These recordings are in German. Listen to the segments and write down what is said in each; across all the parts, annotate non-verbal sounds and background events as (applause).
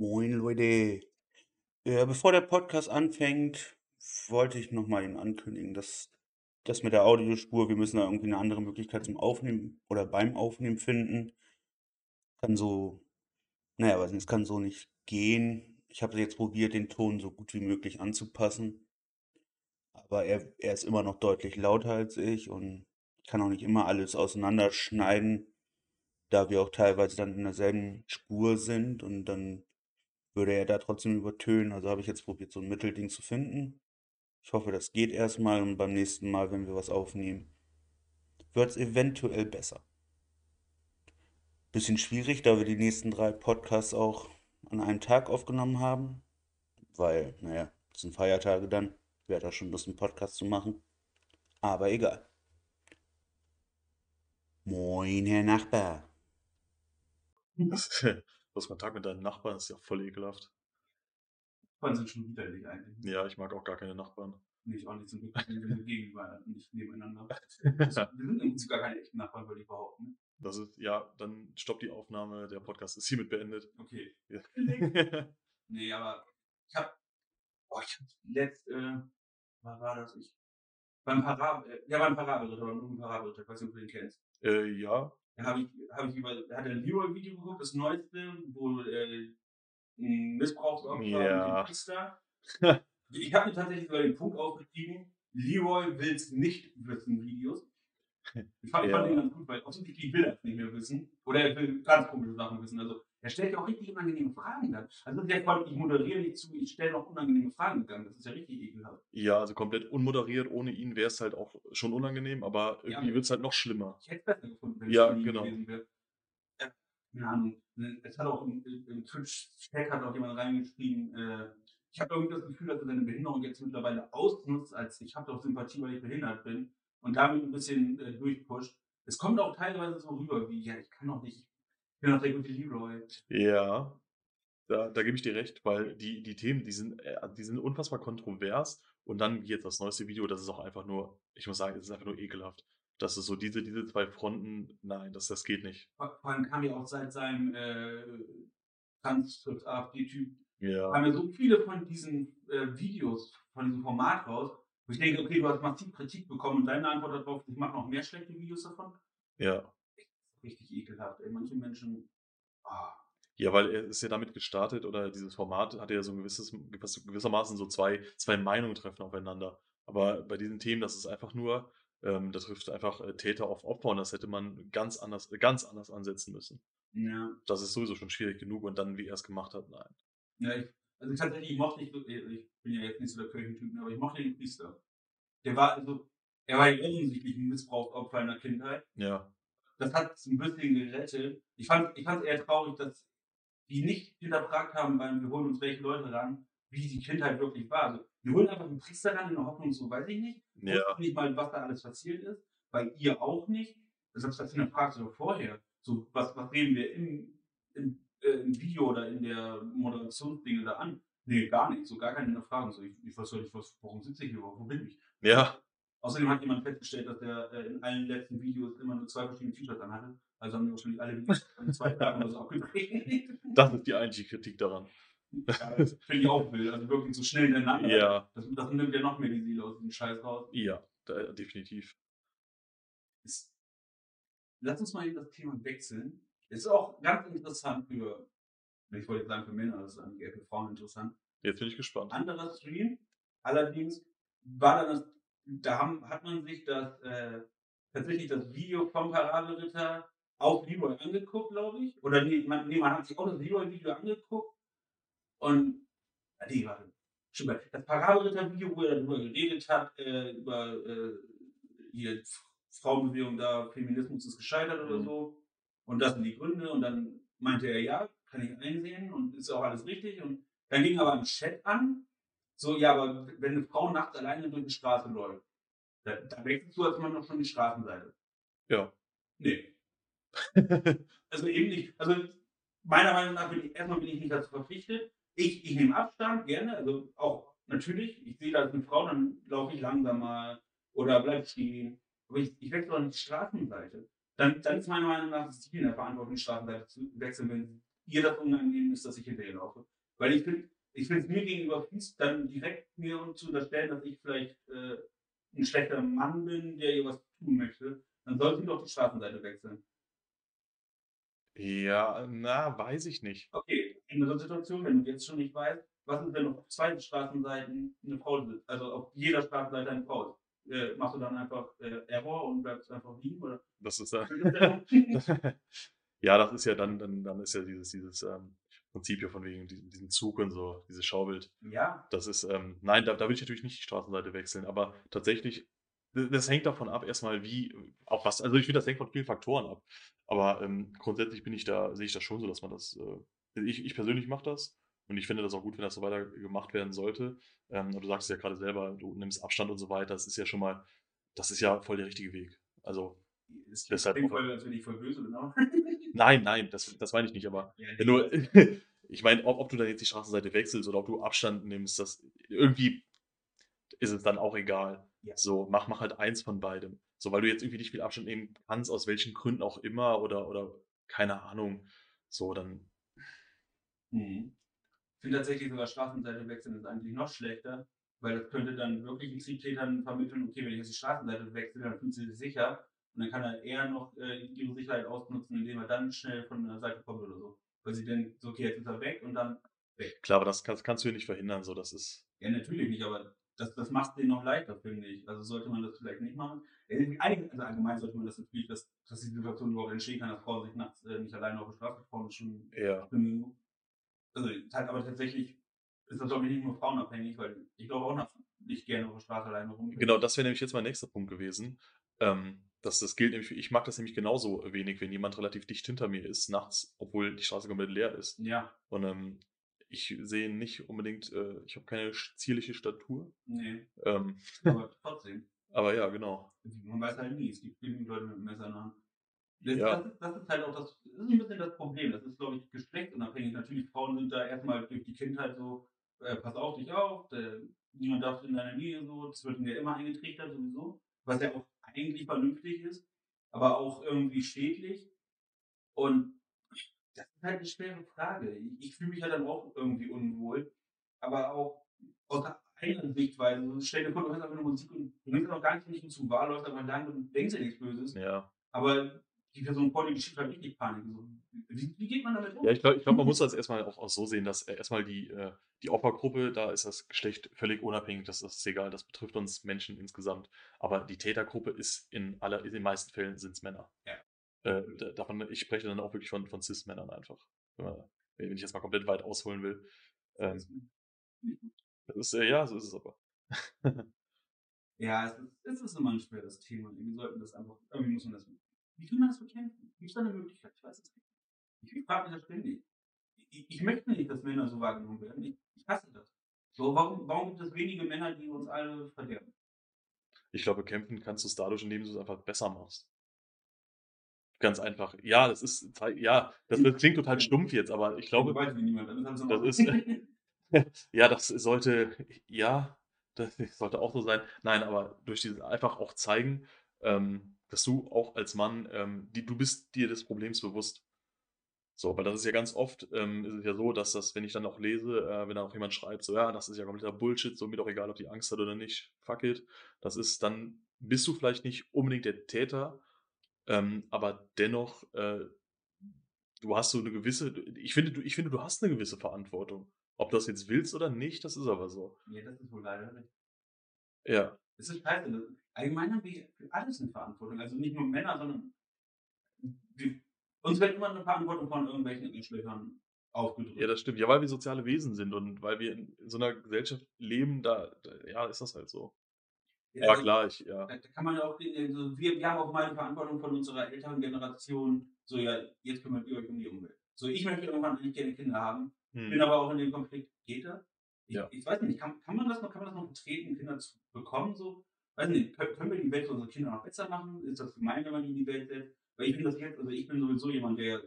Moin Leute. Äh, bevor der Podcast anfängt, wollte ich nochmal Ihnen ankündigen, dass das mit der Audiospur, wir müssen da irgendwie eine andere Möglichkeit zum Aufnehmen oder beim Aufnehmen finden. Kann so, naja, weiß nicht, es kann so nicht gehen. Ich habe jetzt probiert, den Ton so gut wie möglich anzupassen. Aber er, er ist immer noch deutlich lauter als ich und ich kann auch nicht immer alles auseinanderschneiden, da wir auch teilweise dann in derselben Spur sind und dann würde er da trotzdem übertönen. Also habe ich jetzt probiert, so ein Mittelding zu finden. Ich hoffe, das geht erstmal und beim nächsten Mal, wenn wir was aufnehmen, wird es eventuell besser. Bisschen schwierig, da wir die nächsten drei Podcasts auch an einem Tag aufgenommen haben, weil, naja, es sind Feiertage dann. Wäre da schon Lust, einen Podcast zu machen. Aber egal. Moin, Herr Nachbar. (laughs) Du hast Kontakt mit deinen Nachbarn, das ist ja voll ekelhaft. Nachbarn sind schon widerlich eigentlich. Ja, ich mag auch gar keine Nachbarn. Nicht auch nicht zum Glück (laughs) gegenüber, nicht nebeneinander. (laughs) wir sind im Prinzip gar keine echten Nachbarn, würde ich behaupten. Das ist, ja, dann stoppt die Aufnahme, der Podcast ist hiermit beendet. Okay. Ja. (laughs) Nee, aber ich hab, boah, ich hab letzt, äh, was war das? Ich, beim Parab, äh, ja, beim Parabelritter, beim Parabelritter, ich weiß nicht, ob du den kennst. äh, ja, habe ich, habe ich über, hat er ein Leroy-Video geguckt, das neueste, wo äh, ein Missbrauchsopfer Ja. mit (laughs) ich habe mir tatsächlich über den Punkt aufgeschrieben, Leroy will's nicht wissen Videos. Ich fand, ich fand Ja. den ganz gut, weil offensichtlich will er es nicht mehr wissen. Oder er will ganz komische Sachen wissen. Also er stellt ja auch richtig unangenehme Fragen dann. Also der Freund, ich moderiere nicht zu, ich stelle noch unangenehme Fragen gegangen. Das ist ja richtig ekelhaft. ja, also komplett unmoderiert, ohne ihn wäre es halt auch schon unangenehm, aber irgendwie Ja. wird es halt noch schlimmer. Ich hätte es besser gefunden, wenn Ja, es genau. gewesen wäre. Ja, keine Ahnung. Ne, Es hat auch im, im Twitch-Tag hat auch jemand reingeschrieben, äh, ich habe irgendwie das Gefühl, dass er seine Behinderung jetzt mittlerweile ausnutzt, als ich habe doch Sympathie, weil ich behindert bin und damit ein bisschen äh, durchpusht. Es kommt auch teilweise so rüber wie, ja, ich kann doch nicht, bin doch der gute Leroy. Ja, da, da gebe ich dir recht, weil die, die Themen, die sind, äh, die sind unfassbar kontrovers und dann jetzt das neueste Video, das ist auch einfach nur, ich muss sagen, es ist einfach nur ekelhaft. Das ist so diese, diese zwei Fronten, nein, das, das geht nicht. Vor allem kam ja auch seit seinem äh, Transkript AfD-Typ Ja, haben ja so viele von diesen äh, Videos, von diesem Format raus, wo ich denke, okay, du hast massiv Kritik bekommen und deine Antwort darauf, ich mache noch mehr schlechte Videos davon. ja. Richtig ekelhaft, ey. Manche Menschen. Ah, Ja, weil er ist ja damit gestartet oder dieses Format hatte ja so ein gewisses, gewiss- gewissermaßen so zwei, zwei Meinungen treffen aufeinander. Aber bei diesen Themen, das ist einfach nur, ähm, das trifft einfach äh, Täter auf Opfer und das hätte man ganz anders, ganz anders ansetzen müssen. ja. Das ist sowieso schon schwierig genug und dann, wie er es gemacht hat, nein. ja ich, also tatsächlich, ich mochte nicht, wirklich- ich bin ja jetzt nicht so der Kirchentyp, aber ich mochte den Priester. Der war, also, er war ja offensichtlich ein Missbrauchsopfer in der Kindheit. Ja, das hat es ein bisschen gerettet. Ich fand ich fand eher traurig, dass die nicht hinterfragt haben beim wir holen uns welche Leute ran, wie die Kindheit wirklich war. Also, wir holen einfach einen Priester ran in der Hoffnung, so weiß ich nicht. ja, Wussten nicht mal, was da alles passiert ist. Bei ihr auch nicht. Deshalb das hinterfragt sogar vorher. So, was, was reden wir im, im, äh, im Video oder in der Moderationsdinge da an? Nee, gar nicht. So gar keine Hinterfragung. So, ich, ich weiß doch nicht, was, warum sitze ich hier? Wo bin ich? ja, Außerdem hat jemand festgestellt, dass der äh, in allen letzten Videos immer nur zwei verschiedene T-Shirts anhatte. Also haben wir wahrscheinlich alle Videos (laughs) in zwei Tagen oder so abgedreht. das ist die eigentliche Kritik daran. ja, das finde ich auch wild. Also wirklich so schnell hintereinander. Ja, Das, das nimmt ja noch mehr die Seele aus dem Scheiß raus. ja, da, definitiv. Ist, lass uns mal in das Thema wechseln. Ist auch ganz interessant für, ich wollte jetzt sagen für Männer, das ist eigentlich eher für Frauen interessant. Jetzt bin ich gespannt. anderer Stream. Allerdings war dann das, da haben, hat man sich das äh, tatsächlich das Video vom Parabelritter auf Leroy angeguckt, glaube ich. Oder nee man, nee, man hat sich auch das Leroy-Video angeguckt. Und, nee, warte. Stimmt, das Parabelritter-Video, wo er darüber geredet hat, äh, über äh, hier Frauenbewegung da, Feminismus ist gescheitert oder Mhm. so. Und das sind die Gründe. Und dann meinte er, ja, kann ich einsehen und ist auch alles richtig. Und dann ging aber im Chat an, so, ja, aber wenn eine Frau nachts alleine durch die Straße läuft, da, da wechselst du als Mann noch schon die Straßenseite. Ja. Nee. (laughs) Also eben nicht. Also meiner Meinung nach bin ich, erstmal bin ich nicht dazu verpflichtet. Ich, ich nehme Abstand, gerne. Also auch natürlich, ich sehe da eine Frau, dann laufe ich langsamer oder bleib stehen. Aber ich, ich wechsle doch nicht die Straßenseite. Dann, dann ist meiner Meinung nach es die in der Verantwortung, die Straßenseite zu wechseln, wenn ihr das unangenehm ist, dass ich hinterher laufe. Weil ich finde, ich finde es mir gegenüber fies, dann direkt mir zu unterstellen, dass ich vielleicht äh, ein schlechter Mann bin, der ihr was tun möchte. Dann sollte sie doch die Straßenseite wechseln. Ja, na, weiß ich nicht. Okay, in der Situation, wenn du jetzt schon nicht weißt, was ist, wenn auf zwei Straßenseiten eine Frau sitzt, also auf jeder Straßenseite eine Frau ist? Äh, machst du dann einfach äh, Error und bleibst einfach liegen? Oder? Das ist (laughs) ja. (laughs) ja, das ist ja dann, dann, dann ist ja dieses, dieses ähm, Prinzip hier von wegen diesem, Zug und so, dieses Schaubild. Ja. Das ist, ähm, nein, da, da will ich natürlich nicht die Straßenseite wechseln, aber tatsächlich, das hängt davon ab, erstmal wie, auch was, also ich finde, das hängt von vielen Faktoren ab. Aber ähm, grundsätzlich bin ich da, sehe ich das schon so, dass man das, äh, ich, ich persönlich mache das und ich finde das auch gut, wenn das so weiter gemacht werden sollte. Ähm, und du sagst ja gerade selber, du nimmst Abstand und so weiter, das ist ja schon mal, das ist ja voll der richtige Weg. Also, ist deshalb. Klingt voll, als wenn ich voll böse bin. (laughs) Nein, nein, das, das meine ich nicht, aber ja, du, (laughs) ich meine, ob, ob du dann jetzt die Straßenseite wechselst oder ob du Abstand nimmst, das irgendwie ist es dann auch egal. Ja. So, mach, mach halt eins von beidem. So, weil du jetzt irgendwie nicht viel Abstand nehmen kannst, aus welchen Gründen auch immer, oder, oder keine Ahnung. So, dann. Mhm. Ich finde tatsächlich sogar Straßenseite wechseln ist eigentlich noch schlechter, weil das könnte dann wirklich den Triebtätern vermitteln, okay, wenn ich jetzt die Straßenseite wechsle, dann fühlt sie sich sicher. Und dann kann er eher noch äh, ihre Sicherheit ausnutzen, indem er dann schnell von der Seite kommt oder so. Weil sie denkt, so, okay, jetzt ist er weg und dann weg. Klar, aber das kannst, kannst du ja nicht verhindern, so, das ist. Ja, natürlich nicht, aber das, das macht den noch leichter, finde ich. Also sollte man das vielleicht nicht machen. Also allgemein sollte man das natürlich, dass, dass die Situation überhaupt entstehen kann, dass Frauen sich nachts äh, nicht alleine auf der Straße trauen, schon. Ja. Also, halt aber tatsächlich ist das, glaube ich, nicht nur frauenabhängig, weil ich glaube auch nicht gerne auf der Straße alleine rum. Genau, das wäre nämlich jetzt mein nächster Punkt gewesen. Ähm, das, das gilt nämlich, ich mag das nämlich genauso wenig, wenn jemand relativ dicht hinter mir ist, nachts, obwohl die Straße komplett leer ist. Ja. Und ähm, ich sehe nicht unbedingt, äh, ich habe keine zierliche Statur. Nee. Ähm, aber trotzdem. (laughs) aber ja, genau. Man weiß halt nie, es gibt genügend Leute mit Messer in der Hand. Das, ja. das, ist, das ist halt auch das, das ist ein bisschen das Problem. Das ist, glaube ich, geschlechtsunabhängig. Natürlich, Frauen sind da erstmal durch die Kindheit so, äh, pass auf dich auf, der, niemand darf in deiner Nähe so, das wird mir immer eingetrichtert sowieso. Was ja auch eigentlich vernünftig ist, aber auch irgendwie schädlich. Und das ist halt eine schwere Frage. Ich, fühle mich ja dann auch irgendwie unwohl, aber auch aus einer Sichtweise. Also stell dir vor, du hörst einfach nur Musik und du denkst noch gar nicht, nicht zum Wahl, läufst einfach lang und denkst dir nichts Böses. Ja. Aber die Person vor die schiebt halt richtig Panik. Wie, wie, geht man damit um? Ja, ich glaube, glaub, man muss das erstmal auch, auch so sehen, dass äh, erstmal die, äh, die Opfergruppe, da ist das Geschlecht völlig unabhängig, das, das ist egal, das betrifft uns Menschen insgesamt. Aber die Tätergruppe ist in aller, in den meisten Fällen sind es Männer. Ja. Äh, davon, ich spreche dann auch wirklich von, von Cis-Männern einfach. Wenn ich jetzt mal komplett weit ausholen will. Ähm, das ist, äh, ja, so ist es aber. (laughs) ja, es ist, es ist immer ein schweres Thema. Wir sollten das einfach, irgendwie muss man das wie kann man das bekämpfen? Gibt es da eine Möglichkeit? Ich weiß es nicht. Ich frage mich das ständig. Ich, ich, möchte nicht, dass Männer so wahrgenommen werden. Ich, ich hasse das. So, warum, warum gibt es wenige Männer, die uns alle verderben? Ich glaube, kämpfen kannst du es dadurch, indem du es einfach besser machst. Ganz einfach. Ja, das ist, ja, das, das klingt total stumpf jetzt, aber ich glaube, weiß wie niemand. Das ist (laughs) ja, das sollte, ja, das sollte auch so sein. Nein, aber durch dieses einfach auch zeigen, ähm, dass du auch als Mann, ähm, die, du bist dir des Problems bewusst. So, weil das ist ja ganz oft, ähm, ist es ja so, dass das, wenn ich dann auch lese, äh, wenn dann auch jemand schreibt, so, ja, das ist ja kompletter Bullshit, so mir doch egal, ob die Angst hat oder nicht, fuck it. Das ist, dann bist du vielleicht nicht unbedingt der Täter, ähm, aber dennoch, äh, du hast so eine gewisse, ich finde, du, ich finde, du hast eine gewisse Verantwortung. Ob du das jetzt willst oder nicht, das ist aber so. Ja, das ist wohl leider nicht. Ja. Das ist scheiße. Allgemein haben wir für alles eine Verantwortung. Also nicht nur Männer, sondern wir, uns wird immer eine Verantwortung von irgendwelchen Geschlechtern aufgedrückt. Ja, das stimmt. Ja, weil wir soziale Wesen sind und weil wir in so einer Gesellschaft leben, da, da ja, ist das halt so. Ja, ja also, klar, ich, ja. Da, kann man ja auch, also wir, wir haben auch mal eine Verantwortung von unserer älteren Generation, so ja, jetzt kümmert ihr euch um die Umwelt. So, ich möchte irgendwann eigentlich gerne Kinder haben, hm. bin aber auch in dem Konflikt, geht das? Ich, ja. ich weiß nicht, kann, kann man das noch, kann man das noch betreten, Kinder zu bekommen, so? Weiß nicht, können wir die Welt für unsere Kinder noch besser machen? Ist das gemein, wenn man die in die Welt setzt? Weil ich finde das jetzt, also ich bin sowieso jemand, der,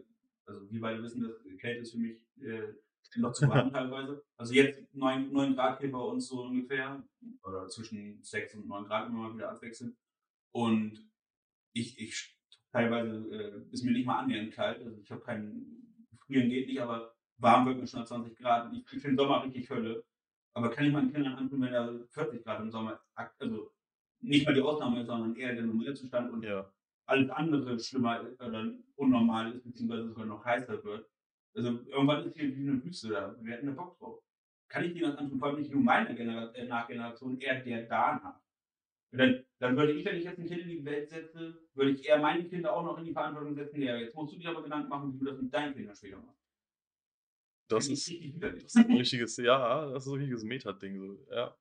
also wir beide wissen, dass Kälte ist für mich äh, noch zu warm (laughs) teilweise. Also jetzt 9, 9 Grad hier bei uns so ungefähr, oder zwischen 6 und 9 Grad immer mal wieder abwechseln. Und ich, ich teilweise äh, ist mir nicht mal annähernd kalt, also ich habe keinen frieren geht nicht, aber warm wird mir schon 20 Grad. Ich, ich finde Sommer richtig Hölle. Aber kann ich meinen Kindern antun, wenn da 40 Grad im Sommer, also nicht mal die Ausnahme ist, sondern eher der Normalzustand und Ja. alles andere schlimmer oder unnormal ist, beziehungsweise sogar noch heißer wird. Also irgendwann ist hier wie eine Wüste da. Wir hätten eine Bock drauf. Kann ich denen das antun, vor allem nicht nur meiner Genera äh, Nachgeneration, eher der danach. Dann, dann würde ich, wenn ich jetzt ein Kind in die Welt setze, würde ich eher meine Kinder auch noch in die Verantwortung setzen, ja, jetzt musst du dir aber Gedanken machen, wie du das mit deinen Kindern später machst. Das ist, richtig das ist ein richtiges, ja, das ist ein richtiges Meta-Ding. So, ja.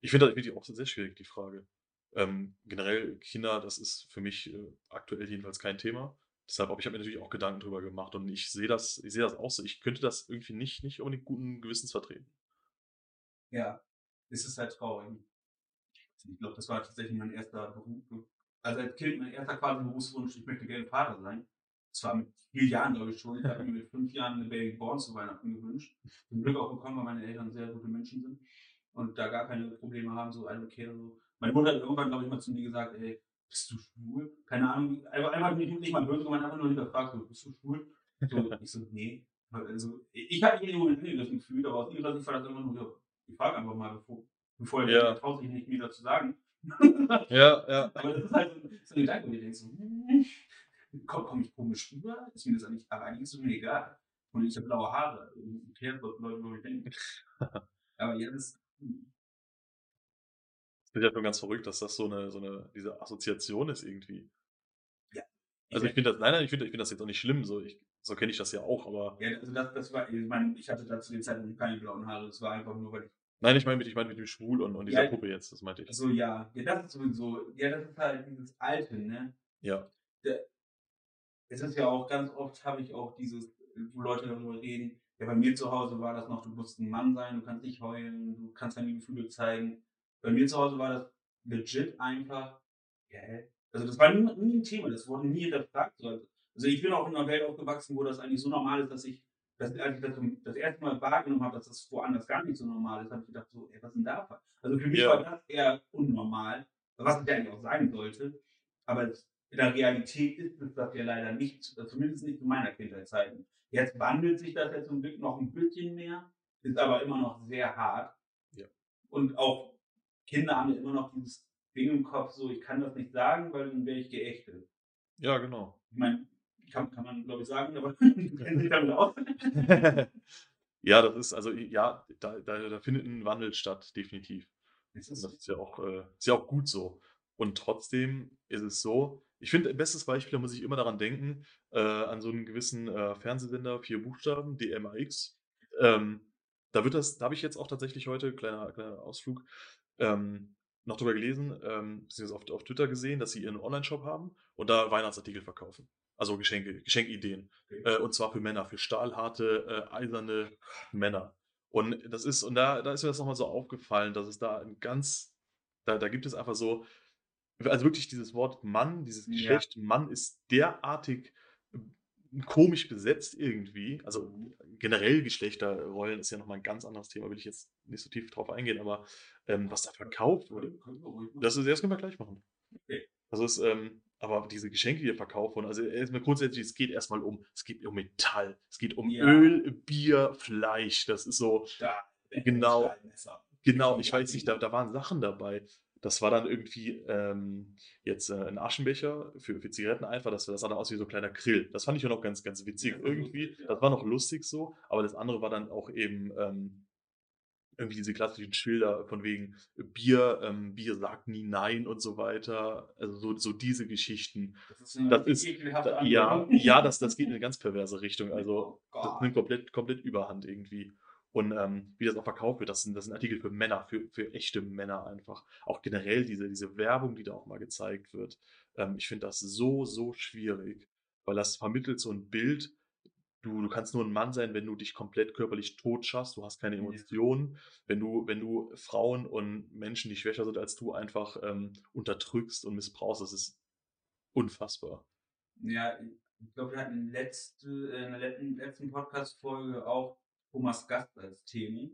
Ich finde das wirklich auch sehr schwierig, die Frage. Ähm, generell Kinder, das ist für mich äh, aktuell jedenfalls kein Thema. Deshalb, aber ich habe mir natürlich auch Gedanken drüber gemacht und ich sehe das, ich sehe das auch so. Ich könnte das irgendwie nicht, nicht unbedingt guten Gewissens vertreten. Ja, es ist halt traurig. Ich glaube, das war tatsächlich mein erster Beruf. Also als Kind mein erster quasi Berufswunsch, ich möchte gerne Vater sein. Das war mit vier Jahren, glaube ich, schon. Ich habe mir mit fünf Jahren eine Baby Born zu Weihnachten gewünscht. Zum Glück auch bekommen, weil meine Eltern sehr gute Menschen sind und da gar keine Probleme haben, so also okay, so. Meine Mutter hat irgendwann, glaube ich, mal zu mir gesagt, ey, bist du schwul? Keine Ahnung, einfach, einfach nicht, nicht mal böse gemeint, einfach nur hinterfragt, so, bist du schwul? So, (laughs) ich so, nee. Also, ich habe mich in Moment angegriffen gefühlt, aber aus ihrer Sicht war das immer nur, ich frage einfach mal, bevor, bevor Ja. traut sich nicht, mir das zu sagen. (laughs) Ja, ja. Aber das ist halt so, ein Gedanke, wo ich denke so, hm, komm, komm ich komisch rüber? Ist mir das eigentlich, aber eigentlich ist es mir egal. Und ich habe blaue Haare. Was Leute über mich denken. (laughs) Aber jetzt, hm, Das ist ja schon ganz verrückt, dass das so eine, so eine, diese Assoziation ist irgendwie. Ja. Also ich finde das, nein, nein, ich finde ich finde das jetzt auch nicht schlimm, so, ich, so kenne ich das ja auch, aber ja, also das, das war, ich meine, ich hatte da zu dem Zeitpunkt keine blauen Haare. Das war einfach nur, weil ich, nein, ich meine mit, ich meine mit dem Schwul und, und dieser Ja. Puppe jetzt, das meinte ich. also ja, ja, das ist sowieso, ja, das ist halt dieses Alte, ne? Ja, es ist ja auch ganz oft habe ich auch dieses, wo Leute darüber reden, ja, bei mir zu Hause war das noch, du musst ein Mann sein, du kannst nicht heulen, du kannst deine Gefühle zeigen. Bei mir zu Hause war das legit einfach, ja, also das war nie, nie ein Thema, das wurde nie hinterfragt. So. Also ich bin auch in einer Welt aufgewachsen, wo das eigentlich so normal ist, dass ich, dass, als ich das, das erste Mal wahrgenommen habe, dass das woanders gar nicht so normal ist, habe ich gedacht, so, ey, was ist denn da? Also für mich Ja. war das eher unnormal, was es ja eigentlich auch sein sollte. Aber es- in der Realität ist es das ja leider nicht, zumindest nicht in meiner Kindheitszeiten. Jetzt wandelt sich das ja zum Glück noch ein bisschen mehr, ist aber immer noch sehr hart. Ja. Und auch Kinder haben ja immer noch dieses Ding im Kopf, so ich kann das nicht sagen, weil dann wäre ich geächtet. ja, genau. Ich meine, kann, kann man glaube ich sagen, aber (laughs) du kennst dich damit aus. (laughs) ja, das ist, also ja, da, da, da findet ein Wandel statt, definitiv. Und ist das ist ja auch, äh, ist ja auch gut so. Und trotzdem ist es so, ich finde, bestes Beispiel, da muss ich immer daran denken, äh, an so einen gewissen äh, Fernsehsender, vier Buchstaben, DMAX. Ähm, da wird das, da habe ich jetzt auch tatsächlich heute, kleiner, kleiner Ausflug, ähm, noch drüber gelesen, ähm, beziehungsweise auf, auf Twitter gesehen, dass sie ihren Online-Shop haben und da Weihnachtsartikel verkaufen. Also Geschenke, Geschenkideen. Äh, und zwar für Männer, für stahlharte, äh, eiserne Männer. Und das ist, und da, da ist mir das nochmal so aufgefallen, dass es da ein ganz, da, da gibt es einfach so, also wirklich dieses Wort Mann, dieses Ja. Geschlecht Mann ist derartig äh, komisch besetzt irgendwie. Also generell Geschlechterrollen ist ja nochmal ein ganz anderes Thema, will ich jetzt nicht so tief drauf eingehen, aber ähm, was da verkauft wurde, das, ist, das können wir gleich machen. Okay. Das ist, ähm, aber diese Geschenke, die ihr verkauft wurden, also erstmal grundsätzlich, es geht erstmal um, es geht um Metall, es geht um Ja. Öl, Bier, Fleisch. Das ist so, Da, Genau. Genau, ich weiß nicht, da, da waren Sachen dabei. Das war dann irgendwie ähm, jetzt äh, ein Aschenbecher für, für Zigaretten einfach, das, das sah dann aus wie so ein kleiner Grill. Das fand ich ja noch ganz, ganz witzig Ja, irgendwie. ja. Das war noch lustig so, aber das andere war dann auch eben ähm, irgendwie diese klassischen Schilder von wegen Bier, ähm, Bier sagt nie nein und so weiter. Also so, so diese Geschichten. Das ist, Das ist- ja, ja, das, das geht in eine ganz perverse Richtung. Also (laughs) Oh das nimmt komplett, komplett Überhand irgendwie. Und ähm, wie das auch verkauft wird, das sind, das sind Artikel für Männer, für, für echte Männer einfach. Auch generell diese, diese Werbung, die da auch mal gezeigt wird. Ähm, ich finde das so, so schwierig, weil das vermittelt so ein Bild. Du, du kannst nur ein Mann sein, wenn du dich komplett körperlich tot schaffst, du hast keine. Emotionen, wenn du, wenn du Frauen und Menschen, die schwächer sind als du, einfach ähm, unterdrückst und missbrauchst. Das ist unfassbar. Ja, ich glaube, wir hatten letzte, äh, in der letzten, letzten Podcast-Folge auch Thomas Gast als Thema.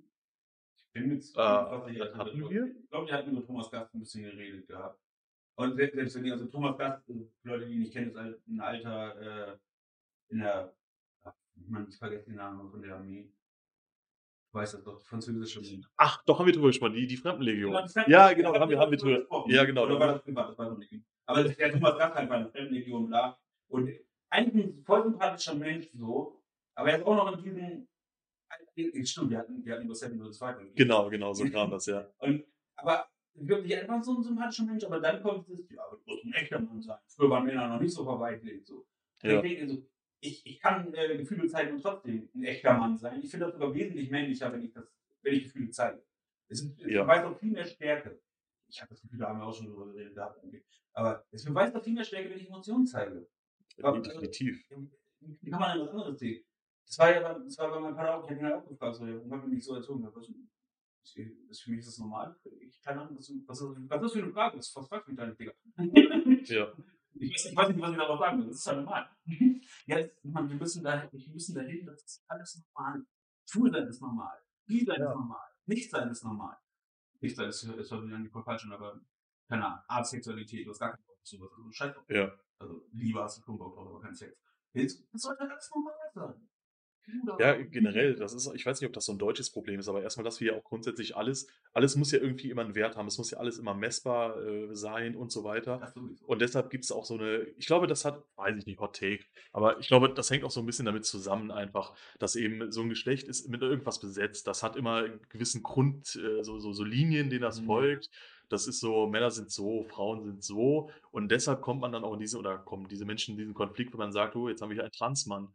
Ich bin mit Äh, hatten wir? Ich glaube, wir hatten über Thomas Gast ein bisschen geredet gehabt. Und selbst, wenn ihr, also Thomas Gast, äh, Leute, die ihn nicht kennen, ist halt ein alter, äh, in der, Ich meine, ich vergesse den Namen von der Armee. Du weißt das doch, französische Armee. Ach, doch, haben wir drüber gesprochen, die, die Fremdenlegion. Genau, Ja, Fremden- genau, da haben wir, haben wir drüber. gesprochen. Ja, genau. Oder war das privat? Das war doch nicht. Aber der Thomas Gaffheit war eine Fremdenlegion, bla. Und eigentlich ein voll sympathischer Mensch, so. Aber er ist auch noch in diesem. Stimmt, wir hatten, wir hatten über Seven oder zwei. Genau, genau, so kam das, ja. (laughs) Und, aber wirklich einfach so ein sympathischer Mensch, aber dann kommt dieses, ja, aber du musst ein echter Mann sein. Früher waren Männer noch nicht so verweichlicht. So. Ja. Ich denke, so, ich, ich kann äh, Gefühle zeigen und trotzdem ein echter Mann sein. Ich finde das sogar wesentlich männlicher, wenn ich, das, wenn ich Gefühle zeige. Es, es Ja. beweist auch viel mehr Stärke. Ich habe das Gefühl, da haben wir auch schon drüber geredet. Aber es beweist auch viel mehr Stärke, wenn ich Emotionen zeige. Aber- Definitiv. Wie kann man denn was anderes sehen? Das war ja bei, das war bei meinem Vater auch, ich habe ihn halt auch gefragt, so, ja, warum hat man mich so erzogen? Ja, was, ist, für mich ist das normal. Ich keine Ahnung, was, was, was ist das für eine Frage? Was, du mich da nicht, Digga? (laughs) Ja. Ich weiß, ich weiß nicht, was ich darauf sagen will. Das ist halt normal. (laughs) ja, man, wir müssen da, wir müssen dahin, das ist alles normal. Schwul sein ist normal. Bi sein Ja. ist normal. Nicht sein ist normal. Nicht sein ist, ist zwar wieder nicht voll falsch, aber keine Ahnung, Asexualität, du hast gar keinen Bock zu was. Also, scheiß. Ja. Also, Liebe hast du schon Bock drauf, aber kein Sex. Das sollte alles normal sein. Ja, generell, das ist, ich weiß nicht, ob das so ein deutsches Problem ist, aber erstmal, dass wir ja auch grundsätzlich alles, alles muss ja irgendwie immer einen Wert haben, es muss ja alles immer messbar äh, sein und so weiter. Und deshalb gibt es auch so eine, ich glaube, das hat, weiß ich nicht, Hot Take, aber ich glaube, das hängt auch so ein bisschen damit zusammen einfach, dass eben so ein Geschlecht ist mit irgendwas besetzt. Das hat immer einen gewissen Grund, äh, so, so, so Linien, denen das Mhm. folgt. Das ist so, Männer sind so, Frauen sind so. Und deshalb kommt man dann auch in diese, oder kommen diese Menschen in diesen Konflikt, wenn man sagt, oh, jetzt haben wir hier einen Transmann.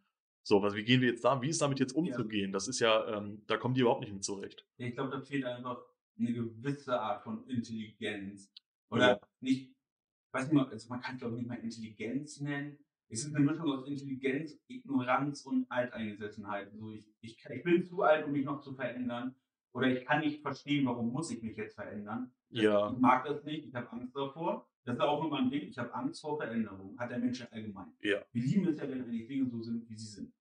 So, was, wie gehen wir jetzt da, wie ist damit jetzt umzugehen? Das ist ja, ähm, da kommen die überhaupt nicht mit zurecht. Ja, ich glaube, da fehlt einfach eine gewisse Art von Intelligenz. Oder Ja. nicht, weiß nicht mal, also man kann es glaube ich nicht mal Intelligenz nennen. Es ist eine Mischung aus Intelligenz, Ignoranz und Alteingesessenheit. So, ich, ich, ich bin zu alt, um mich noch zu verändern. Oder ich kann nicht verstehen, warum muss ich mich jetzt verändern. Ja, Ich mag das nicht, ich habe Angst davor. Das ist auch immer ein Ding, ich habe Angst vor Veränderung. Hat der Mensch ja allgemein. Ja. Wir lieben es ja, wenn eigentlich Dinge so sind, wie sie sind.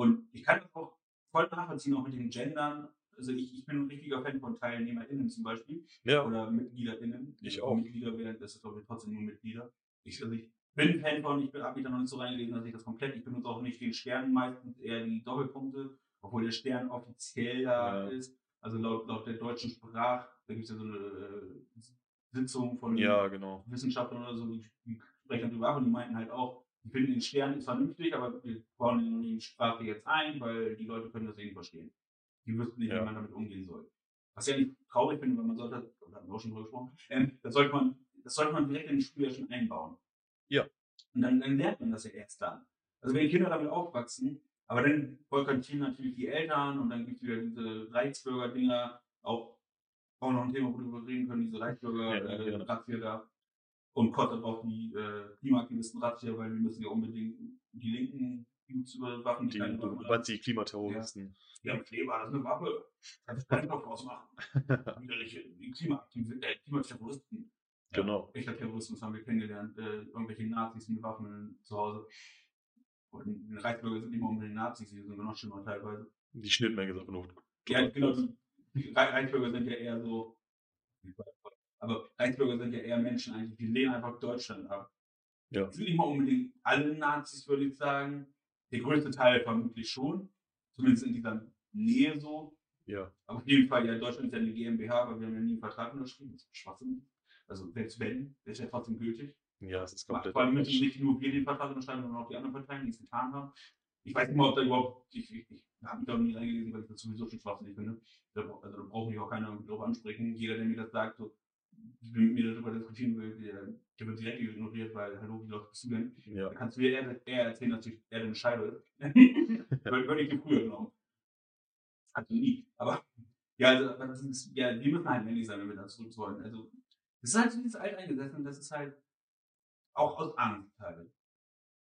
Und ich kann das auch voll nachvollziehen, auch mit den Gendern. Also ich, ich bin ein richtiger Fan von TeilnehmerInnen zum Beispiel ja, oder MitgliederInnen. Ich Also auch. Mitglieder werden, das ist glaube ich trotzdem nur Mitglieder. Ich, also ich bin Fan von, ich habe mich da noch nicht so reingelesen, dass ich das komplett, ich benutze auch nicht den Stern meistens, eher die Doppelpunkte, obwohl der Stern offiziell da Ja. ist. Also laut, laut der deutschen Sprache, da gibt es ja so eine äh, Sitzung von ja, genau. Wissenschaftlern oder so, die, die sprechen darüber ab und die meinten halt auch, die finden den Stern ist vernünftig, aber wir bauen ihn in die Sprache jetzt ein, weil die Leute können das nicht verstehen. Die wüssten nicht, Ja. wie man damit umgehen soll. Was ja nicht traurig finde, weil man sollte, da hatten wir auch schon drüber gesprochen, ähm, das sollte man, das sollte man direkt in die Schule ja schon einbauen. Ja. Und dann, dann lernt man das ja erst dann. Also wenn Kinder damit aufwachsen, aber dann boykottieren natürlich die Eltern und dann gibt es wieder diese Reichsbürger-Dinger, auch, auch noch ein Thema, worüber wir reden können, diese Ja, Reichsbürger-Razzia gerne. Und kottet auf die äh, Klimaaktivisten-Razzia, weil wir müssen ja unbedingt die Linken Dudes überwachen, Die, keine du die (laughs) Klimaterroristen. Ja, Kleber, das ist eine Waffe. Das kann ich doch ausmachen. Widerliche die Klimaaktivisten, äh, Klimaterroristen. Genau. Echter Terrorismus haben wir kennengelernt. Äh, irgendwelche Nazis mit Waffen zu Hause. Und die Reichsbürger sind nicht mal unbedingt Nazis, die sind noch schlimmer teilweise. Die Schnittmenge ist einfach nur. Ja, genau. Die die Rei- Reichsbürger sind ja eher so. Aber Reichsbürger sind ja eher Menschen eigentlich, die lehnen einfach Deutschland ab. Ja. Das sind nicht mal unbedingt alle Nazis, würde ich sagen. Der größte Teil vermutlich schon. Zumindest in dieser Nähe so. Ja, Aber auf jeden Fall, ja, Deutschland ist ja eine GmbH, aber wir haben ja nie einen Vertrag unterschrieben. Das ist Schwachsinn. Also selbst wenn, der ist ja trotzdem gültig. ja, es ist Vor komplett. allem müssen nicht nur wir den Vertrag unterschreiben, sondern auch die anderen Parteien, die es getan haben. Ich weiß nicht mal, ob da überhaupt, ich, ich, ich habe mich da noch nie reingelesen, weil ich das sowieso schon schwachsinnig finde. Also da braucht mich auch keiner drauf ansprechen. Jeder, der mir das sagt, so, mit mir darüber diskutieren will, der, der wird direkt ignoriert, weil, hallo, wie läuft du denn? Ja, Da kannst du mir eher, eher erzählen, dass ich eher eine Scheibe ist. Würde ich dir früher genommen. Also nie. Aber ja, also, das ist, ja, wir müssen halt männlich sein, wenn wir da zurück wollen. Also, das ist halt so dieses Alteingesessen, das ist halt auch aus Angst halt.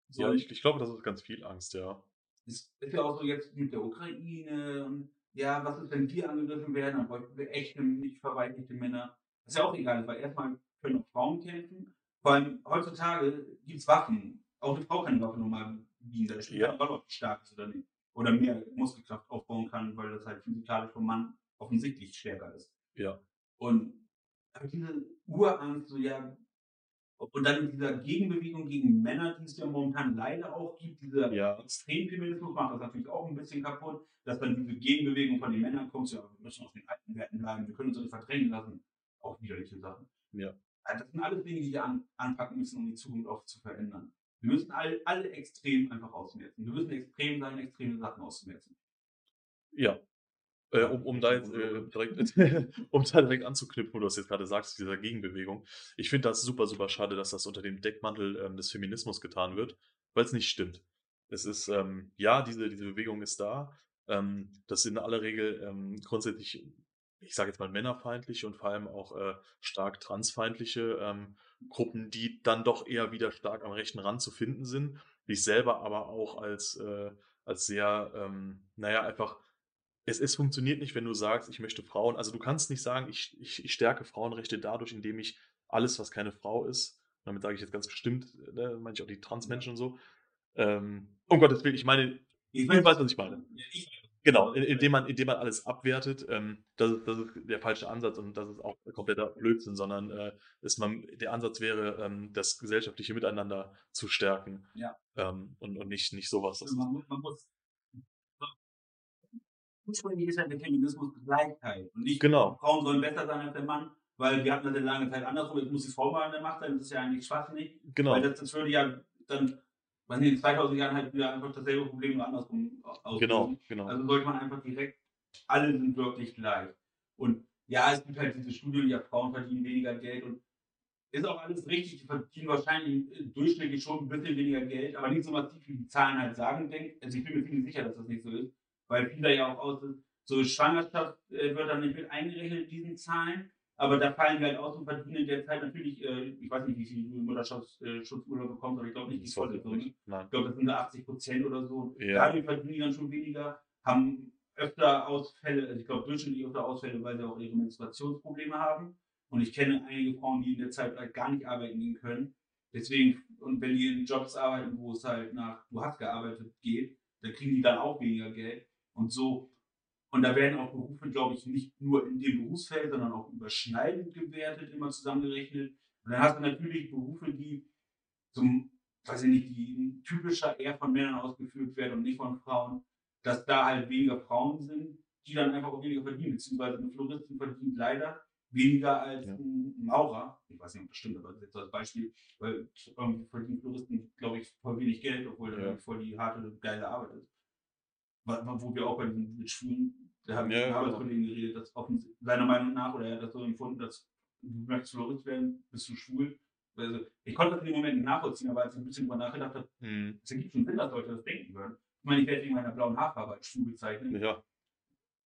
So, ja ich, ich glaube, das ist ganz viel Angst, ja. es ist ja auch so jetzt mit der Ukraine und ja, was ist, wenn wir angegriffen werden, dann bräuchten wir echte, nicht verweichlichte Männer. Das ist ja auch egal, weil erstmal können auch Frauen kämpfen. Vor allem heutzutage gibt es Waffen. Auch eine Frau kann eine Waffe normal bedienen. Da steht Ja. ob die stark ist oder nicht. Oder mehr Muskelkraft aufbauen kann, weil das halt physikalisch vom Mann offensichtlich stärker ist. Ja. Und aber diese Urangst, so ja, Und dann in dieser Gegenbewegung gegen Männer, die es ja momentan leider auch gibt, dieser Ja. Extremfeminismus macht das natürlich auch ein bisschen kaputt, dass dann diese Gegenbewegung von den Männern kommt, ja, wir müssen auf den alten Werten bleiben, wir können uns nicht verdrängen lassen. Auch widerliche Sachen. Ja. Also das sind alles Dinge, die wir an, anpacken müssen, um die Zukunft auch zu verändern. Wir müssen all, alle extrem einfach ausmerzen. Wir müssen extrem sein, extreme Sachen auszumerzen. Ja. Äh, um, um da jetzt äh, direkt, (laughs) um da direkt anzuknüpfen, wo du das jetzt gerade sagst, dieser Gegenbewegung. Ich finde das super, super schade, dass das unter dem Deckmantel ähm, des Feminismus getan wird, weil es nicht stimmt. Es ist, ähm, ja, diese, diese Bewegung ist da. Ähm, das sind in aller Regel ähm, grundsätzlich, ich sage jetzt mal, männerfeindliche und vor allem auch äh, stark transfeindliche ähm, Gruppen, die dann doch eher wieder stark am rechten Rand zu finden sind, ich selber aber auch als, äh, als sehr, ähm, naja, einfach es, es funktioniert nicht, wenn du sagst, ich möchte Frauen, also du kannst nicht sagen, ich, ich, ich stärke Frauenrechte dadurch, indem ich alles, was keine Frau ist, damit sage ich jetzt ganz bestimmt, ne, meine ich auch die Transmenschen und so, ähm, um Gottes Willen, ich meine, Ich du weißt, was ich meine. Ja, ich, Genau, in- indem man, indem man alles abwertet, ähm, das, ist, das ist der falsche Ansatz und das ist auch kompletter Blödsinn, sondern äh, ist man, der Ansatz wäre, ähm, das gesellschaftliche Miteinander zu stärken Ja. ähm, und, und nicht, nicht sowas. Das, man, muss- man muss. Ursprünglich ist ja der Feminismus Gleichheit. Und nicht, Genau. Frauen sollen besser sein als der Mann, weil wir hatten das ja lange Zeit andersrum. Jetzt muss die Frau mal an der Macht sein. Das ist ja eigentlich schwachsinnig. genau, Weil das, das würde ja dann, nicht, in 2000 Jahren halt wieder einfach dasselbe Problem nur andersrum auslösen. genau, genau. Also sollte man einfach direkt, alle sind wirklich gleich. Und ja, es gibt halt diese Studien, ja, Frauen verdienen weniger Geld und ist auch alles richtig, die verdienen wahrscheinlich äh, durchschnittlich schon ein bisschen weniger Geld, aber nicht so massiv, wie die Zahlen halt sagen, denk. Also ich bin mir ziemlich sicher, dass das nicht so ist, weil viele ja auch aus, so Schwangerschaft äh, wird dann nicht mit eingerechnet in diesen Zahlen, aber da fallen wir halt aus und verdienen in der Zeit natürlich, äh, ich weiß nicht, wie viel Mutterschaftsschutzurlaub bekommt, aber ich glaube nicht die volle ich Summe. Ich glaube, das sind so 80 Prozent oder so. Ja. Dadurch verdienen die dann schon weniger, haben öfter Ausfälle, also ich glaube durchschnittlich öfter Ausfälle, weil sie auch ihre Menstruationsprobleme haben. Und ich kenne einige Frauen, die in der Zeit halt gar nicht arbeiten gehen können. Deswegen, und wenn die in Jobs arbeiten, wo es halt nach, du hast gearbeitet geht, dann kriegen die dann auch weniger Geld. Und so, und da werden auch Berufe, glaube ich, nicht nur in dem Berufsfeld, sondern auch überschneidend gewertet, immer zusammengerechnet. Und dann hast du natürlich Berufe, die zum, weiß ich nicht, die typischer eher von Männern ausgeführt werden und nicht von Frauen, dass da halt weniger Frauen sind, die dann einfach auch weniger verdienen, beziehungsweise eine Floristin verdient leider weniger als Ja. ein Maurer. Ich weiß nicht, ob das stimmt, aber das ist jetzt als Beispiel, weil irgendwie verdienen Floristen, glaube ich, voll wenig Geld, obwohl Ja. eigentlich voll die harte, geile Arbeit ist. Wo wir auch bei diesen mit Schwulen, da habe ich Ja, mit. Arbeitskollegen geredet, dass offens- seiner Meinung nach, oder er hat das so empfunden, dass du möchtest Florist werden, bist du schwul. Also, ich konnte das in dem Moment nicht nachvollziehen, aber als ich ein bisschen drüber nachgedacht habe, Hm. es ergibt schon Sinn, dass Leute das denken würden. Ich meine, ich werde wegen meiner blauen Haarfarbe als schwul bezeichnet. Ja,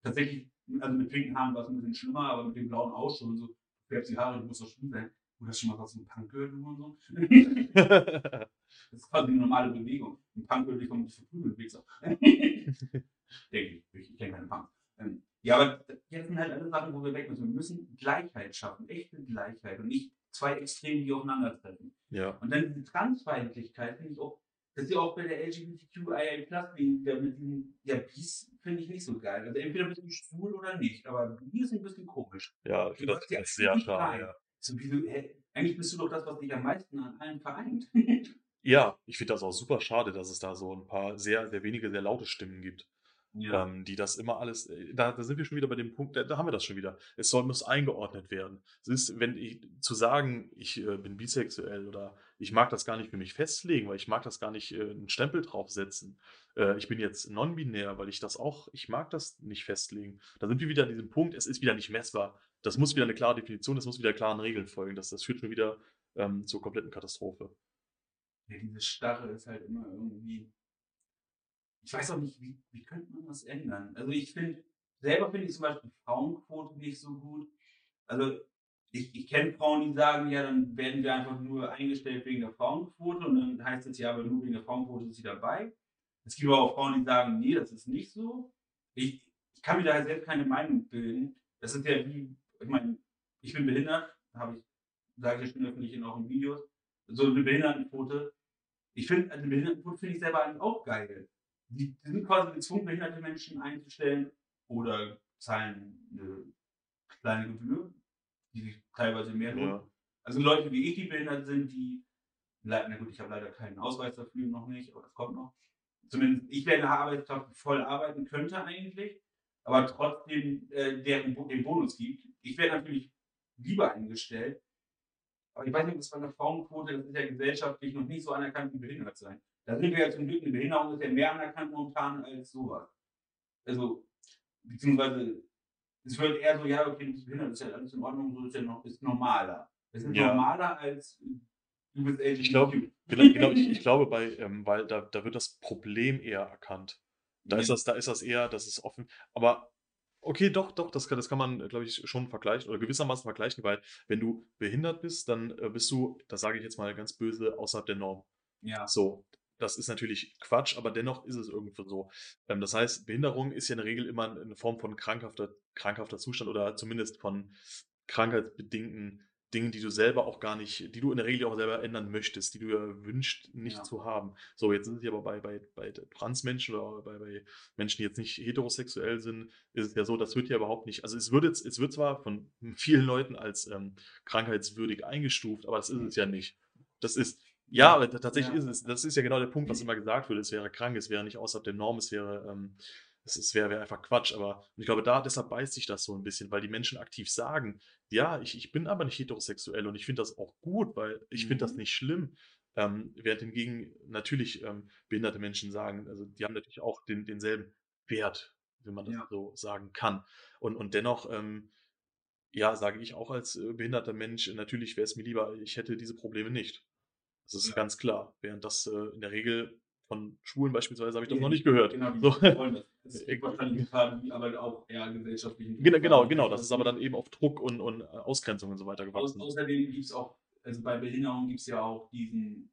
Tatsächlich, also mit pinken Haaren war es ein bisschen schlimmer, aber mit dem blauen auch schon. So, du färbst die Haare, du musst doch schwul sein. Du hast schon mal was von Punk gehört und so. (laughs) Das ist quasi eine normale Bewegung. Ein (laughs) Punk würde dich vermutlich verprügeln, Wichser. Denke ich. Ich kenne keine Punks. Ähm, ja, aber jetzt sind halt alle Sachen, wo wir weg müssen. Wir müssen Gleichheit schaffen, echte Gleichheit und nicht zwei Extreme, die aufeinandertreffen. ja, Und dann diese Transfeindlichkeit finde ich auch, das ist ja auch bei der LGBTQIA Plus, der mit diesem, ja, Bies finde ich nicht so geil. Also entweder bist du schwul oder nicht, aber Bi ist ein bisschen komisch. ja, ich finde Du das, sehr schade, ja. Wie du, hä, eigentlich bist du doch das, was dich am meisten an allen vereint. (laughs) Ja, ich finde das auch super schade, dass es da so ein paar sehr, sehr wenige, sehr laute Stimmen gibt. ähm, die das immer alles, äh, da, da sind wir schon wieder bei dem Punkt, da, da haben wir das schon wieder. Es soll, muss eingeordnet werden. Es ist, wenn ich, zu sagen, ich äh, bin bisexuell oder ich mag das gar nicht für mich festlegen, weil ich mag das gar nicht äh, einen Stempel draufsetzen. Äh, ich bin jetzt non-binär, weil ich das auch, ich mag das nicht festlegen. Da sind wir wieder an diesem Punkt, es ist wieder nicht messbar. Das muss wieder eine klare Definition, das muss wieder klaren Regeln folgen. Das, das führt schon wieder ähm, zur kompletten Katastrophe. Ja, diese Starre ist halt immer irgendwie. Ich weiß auch nicht, wie, wie könnte man das ändern? Also ich finde, selber finde ich zum Beispiel Frauenquote nicht so gut. Also ich, ich kenne Frauen, die sagen, ja, dann werden wir einfach nur eingestellt wegen der Frauenquote und dann heißt es ja, aber nur wegen der Frauenquote ist sie dabei. Es gibt aber auch Frauen, die sagen, nee, das ist nicht so. Ich, ich kann mir da selbst keine Meinung bilden. Das ist ja wie, ich meine, ich bin behindert, habe ich, sage ich ja schon öffentlich in auch in Videos, so eine Behindertenquote. Ich finde, eine Behindertenquote finde ich selber eigentlich auch geil. Die, die sind quasi gezwungen, behinderte Menschen einzustellen oder zahlen eine kleine Gebühr, die sich teilweise mehr lohnt. Ja. Also Leute wie ich, die behindert sind, die, na gut, ich habe leider keinen Ausweis dafür noch nicht, aber das kommt noch. Zumindest, ich wäre eine Arbeitskraft voll arbeiten könnte eigentlich, aber trotzdem äh, deren, den Bonus gibt. Ich wäre natürlich lieber eingestellt, aber ich weiß nicht, ob das bei einer Frauenquote, das ist ja gesellschaftlich noch nicht so anerkannt wie behindert sein. Da sind wir ja zum Glück, eine Behinderung ist ja mehr anerkannt momentan als sowas. Also, beziehungsweise, es wird eher so, ja, okay, du bist behindert, ist ja alles in Ordnung, so ist ja noch, ist normaler. Es ist Ja. normaler als du bist LGBT. Ich glaube, genau, genau ich, ich glaube bei, ähm, weil da, da wird das Problem eher erkannt. Da ist Ja. das, da ist das eher, das ist offen. Aber okay, doch, doch, das kann, das kann man, glaube ich, schon vergleichen oder gewissermaßen vergleichen, weil wenn du behindert bist, dann äh, bist du, das sage ich jetzt mal ganz böse, außerhalb der Norm. Ja. So, das ist natürlich Quatsch, aber dennoch ist es irgendwo so. Ähm, das heißt, Behinderung ist ja in der Regel immer eine Form von krankhafter, krankhafter Zustand oder zumindest von krankheitsbedingten Dingen, die du selber auch gar nicht, die du in der Regel auch selber ändern möchtest, die du ja wünschst, nicht Ja. zu haben. So, jetzt sind sie aber bei, bei, bei Transmenschen oder bei, bei Menschen, die jetzt nicht heterosexuell sind, ist es ja so, das wird ja überhaupt nicht, also es wird jetzt, es wird zwar von (laughs) vielen Leuten als ähm, krankheitswürdig eingestuft, aber das ist es ja nicht. Das ist, ja, aber tatsächlich Ja. ist es, das ist ja genau der Punkt, was immer gesagt wird, es wäre krank, es wäre nicht außerhalb der Norm, es wäre, ähm, es, wäre, wäre einfach Quatsch. Aber ich glaube, da deshalb beißt sich das so ein bisschen, weil die Menschen aktiv sagen, ja, ich, ich bin aber nicht heterosexuell und ich finde das auch gut, weil ich finde das Mhm. nicht schlimm. Ähm, während hingegen natürlich ähm, behinderte Menschen sagen, also die haben natürlich auch den, denselben Wert, wenn man das Ja. so sagen kann. Und, und dennoch, ähm, ja, sage ich auch als äh, behinderter Mensch, natürlich wäre es mir lieber, ich hätte diese Probleme nicht. Das ist Ja. ganz klar. Während das äh, in der Regel von Schwulen beispielsweise habe ich das Ja, noch nicht gehört. Genau, So. wollen das. (laughs) Das wahrscheinlich gerade, aber auch eher gesellschaftlichen. Genau, genau, genau. Das ist aber dann eben auf Druck und, und äh, Ausgrenzung und so weiter gewachsen. außerdem gibt es auch, also bei Behinderung gibt es ja auch diesen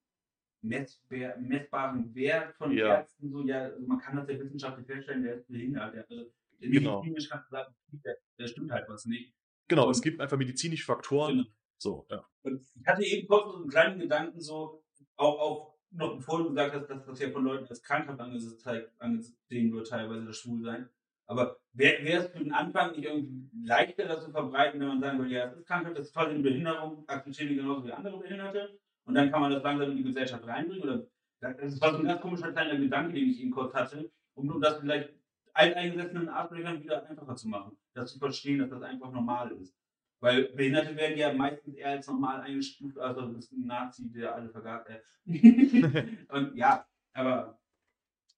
messbar, messbaren Wert von Ja. Ärzten. So, ja, also man kann das ja wissenschaftlich feststellen, der ist behindert. Der, also, Genau. medizinisch kannst du sagen, der, der stimmt halt was nicht. Genau, und- es gibt einfach medizinische Faktoren. Genau. So, ja. Und ich hatte eben kurz so einen kleinen Gedanken, so, auch, auch noch du gesagt hast, dass das ja von Leuten als krankhaft angesehen wird, teilweise das Schwulsein. Aber wäre es für den Anfang nicht irgendwie leichter, das zu verbreiten, wenn man sagen würde, ja, das ist Krankheit, das ist quasi eine Behinderung, akzeptieren die genauso wie andere Behinderte. Und dann kann man das langsam in die Gesellschaft reinbringen. Oder das war so ein ganz komischer kleiner Gedanke, den ich eben kurz hatte, um, das vielleicht alteingesessenen Arschlöchern wieder einfacher zu machen. Das zu verstehen, dass das einfach normal ist. Weil Behinderte werden ja meistens eher als normal eingestuft, also ein Nazi, der alle vergab. Äh. (laughs) Und ja, aber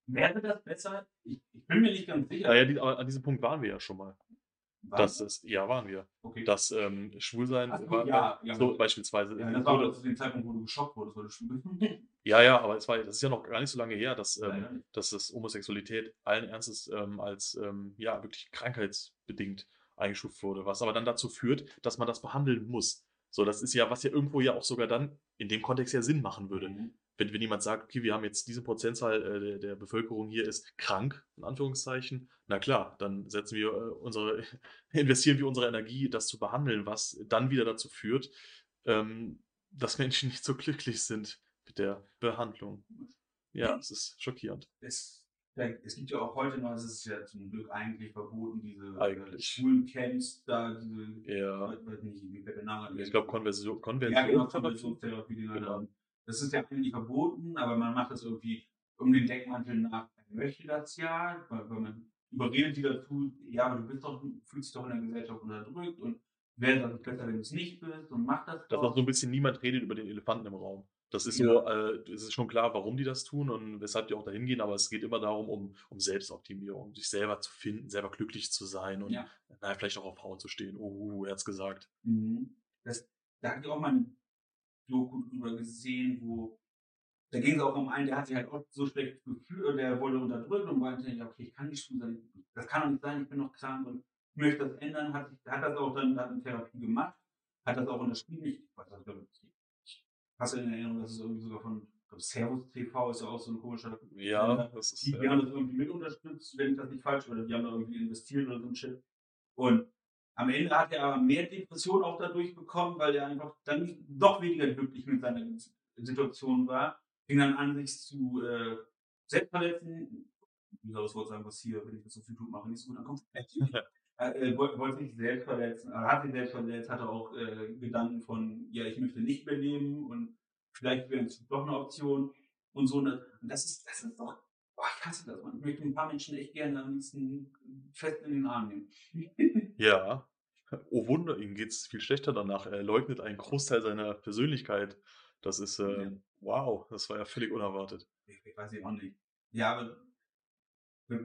wäre das besser? Ich, ich bin mir nicht ganz sicher. Naja, die, aber an diesem Punkt waren wir ja schon mal. Was? Das ist, ja, waren wir. okay. Das ähm, Schwulsein Ach so, war ja, ja. so beispielsweise. ja, das war aber zu dem Zeitpunkt, wo du geschockt wurdest, weil du schwul bist. (laughs) Ja, ja, aber es war, das ist ja noch gar nicht so lange her, dass, ähm, dass das Homosexualität allen Ernstes ähm, als ähm, ja wirklich krankheitsbedingt eingestuft wurde, was aber dann dazu führt, dass man das behandeln muss. So, das ist ja, was ja irgendwo ja auch sogar dann in dem Kontext ja Sinn machen würde. Mhm. Wenn, wenn jemand sagt, okay, wir haben jetzt diese Prozentzahl äh, der, der Bevölkerung hier ist krank, in Anführungszeichen, na klar, dann setzen wir äh, unsere, (laughs) investieren wir unsere Energie, das zu behandeln, was dann wieder dazu führt, ähm, dass Menschen nicht so glücklich sind mit der Behandlung. Ja, es ist schockierend. es, es gibt ja auch heute noch, es ist ja zum Glück eigentlich verboten, diese äh, Eigentlich. schwulen Camps da, diese, Ja, ich weiß nicht, wie der Name ich glaube, Konversion, Ja, genau, Konversionstherapie. Genau. genau. Das ist ja eigentlich verboten, aber man macht das irgendwie um den Deckmantel nach. Man möchte das ja, weil, weil man überredet die dazu, ja, aber du bist doch, fühlst dich doch in der Gesellschaft unterdrückt und wäre das besser, wenn du es nicht bist und mach das dass auch so ein bisschen niemand redet über den Elefanten im Raum. Das ist Ja. so, äh, es ist schon klar, warum die das tun und weshalb die auch dahin gehen, aber es geht immer darum, um, um Selbstoptimierung, sich selber zu finden, selber glücklich zu sein und Ja. naja, vielleicht auch auf Frauen zu stehen. Oh, er hat's gesagt. Mhm. Das, da habe ich auch mal eine Doku drüber gesehen, wo da ging es auch um einen, der hat sich halt auch so schlecht gefühlt, der wurde unterdrückt und meinte, ja, okay, ich kann nicht schwul sein, das kann doch nicht sein, ich bin noch krank und möchte das ändern, hat, sich- hat das auch dann hat eine Therapie gemacht, hat das auch unterschrieben, ich weiß das, glaub ich, ich hasse in Erinnerung, dass es irgendwie sogar von, ich Servus TV ist ja auch so ein komischer Ja, Sender. das ist. die, die äh, haben das irgendwie mit unterstützt, wenn ich das nicht falsch oder die haben da irgendwie investiert oder so ein Shit. Und am Ende hat er aber mehr Depressionen auch dadurch bekommen, weil er einfach dann nicht, doch weniger glücklich mit seiner Situation war. Fing dann an, sich zu äh, selbstverletzen. Wie soll das Wort sagen, was hier, wenn ich das auf YouTube mache, nicht so gut ankommt. (laughs) äh, wollte wollte sich selbst verletzen, aber hat sich selbst verletzt, hatte auch äh, Gedanken von, ja, ich möchte nicht mehr leben und vielleicht wäre es doch eine Option und so. Und das ist, das ist doch, boah, ich hasse das, man. Ich möchte ein paar Menschen echt gerne am liebsten fest in den Arm nehmen. (laughs) Ja. Oh Wunder, ihm geht es viel schlechter danach. Er leugnet einen Großteil seiner Persönlichkeit. Das ist, äh, Ja. wow, das war ja völlig unerwartet. Ich, ich weiß ja auch nicht. Ja, aber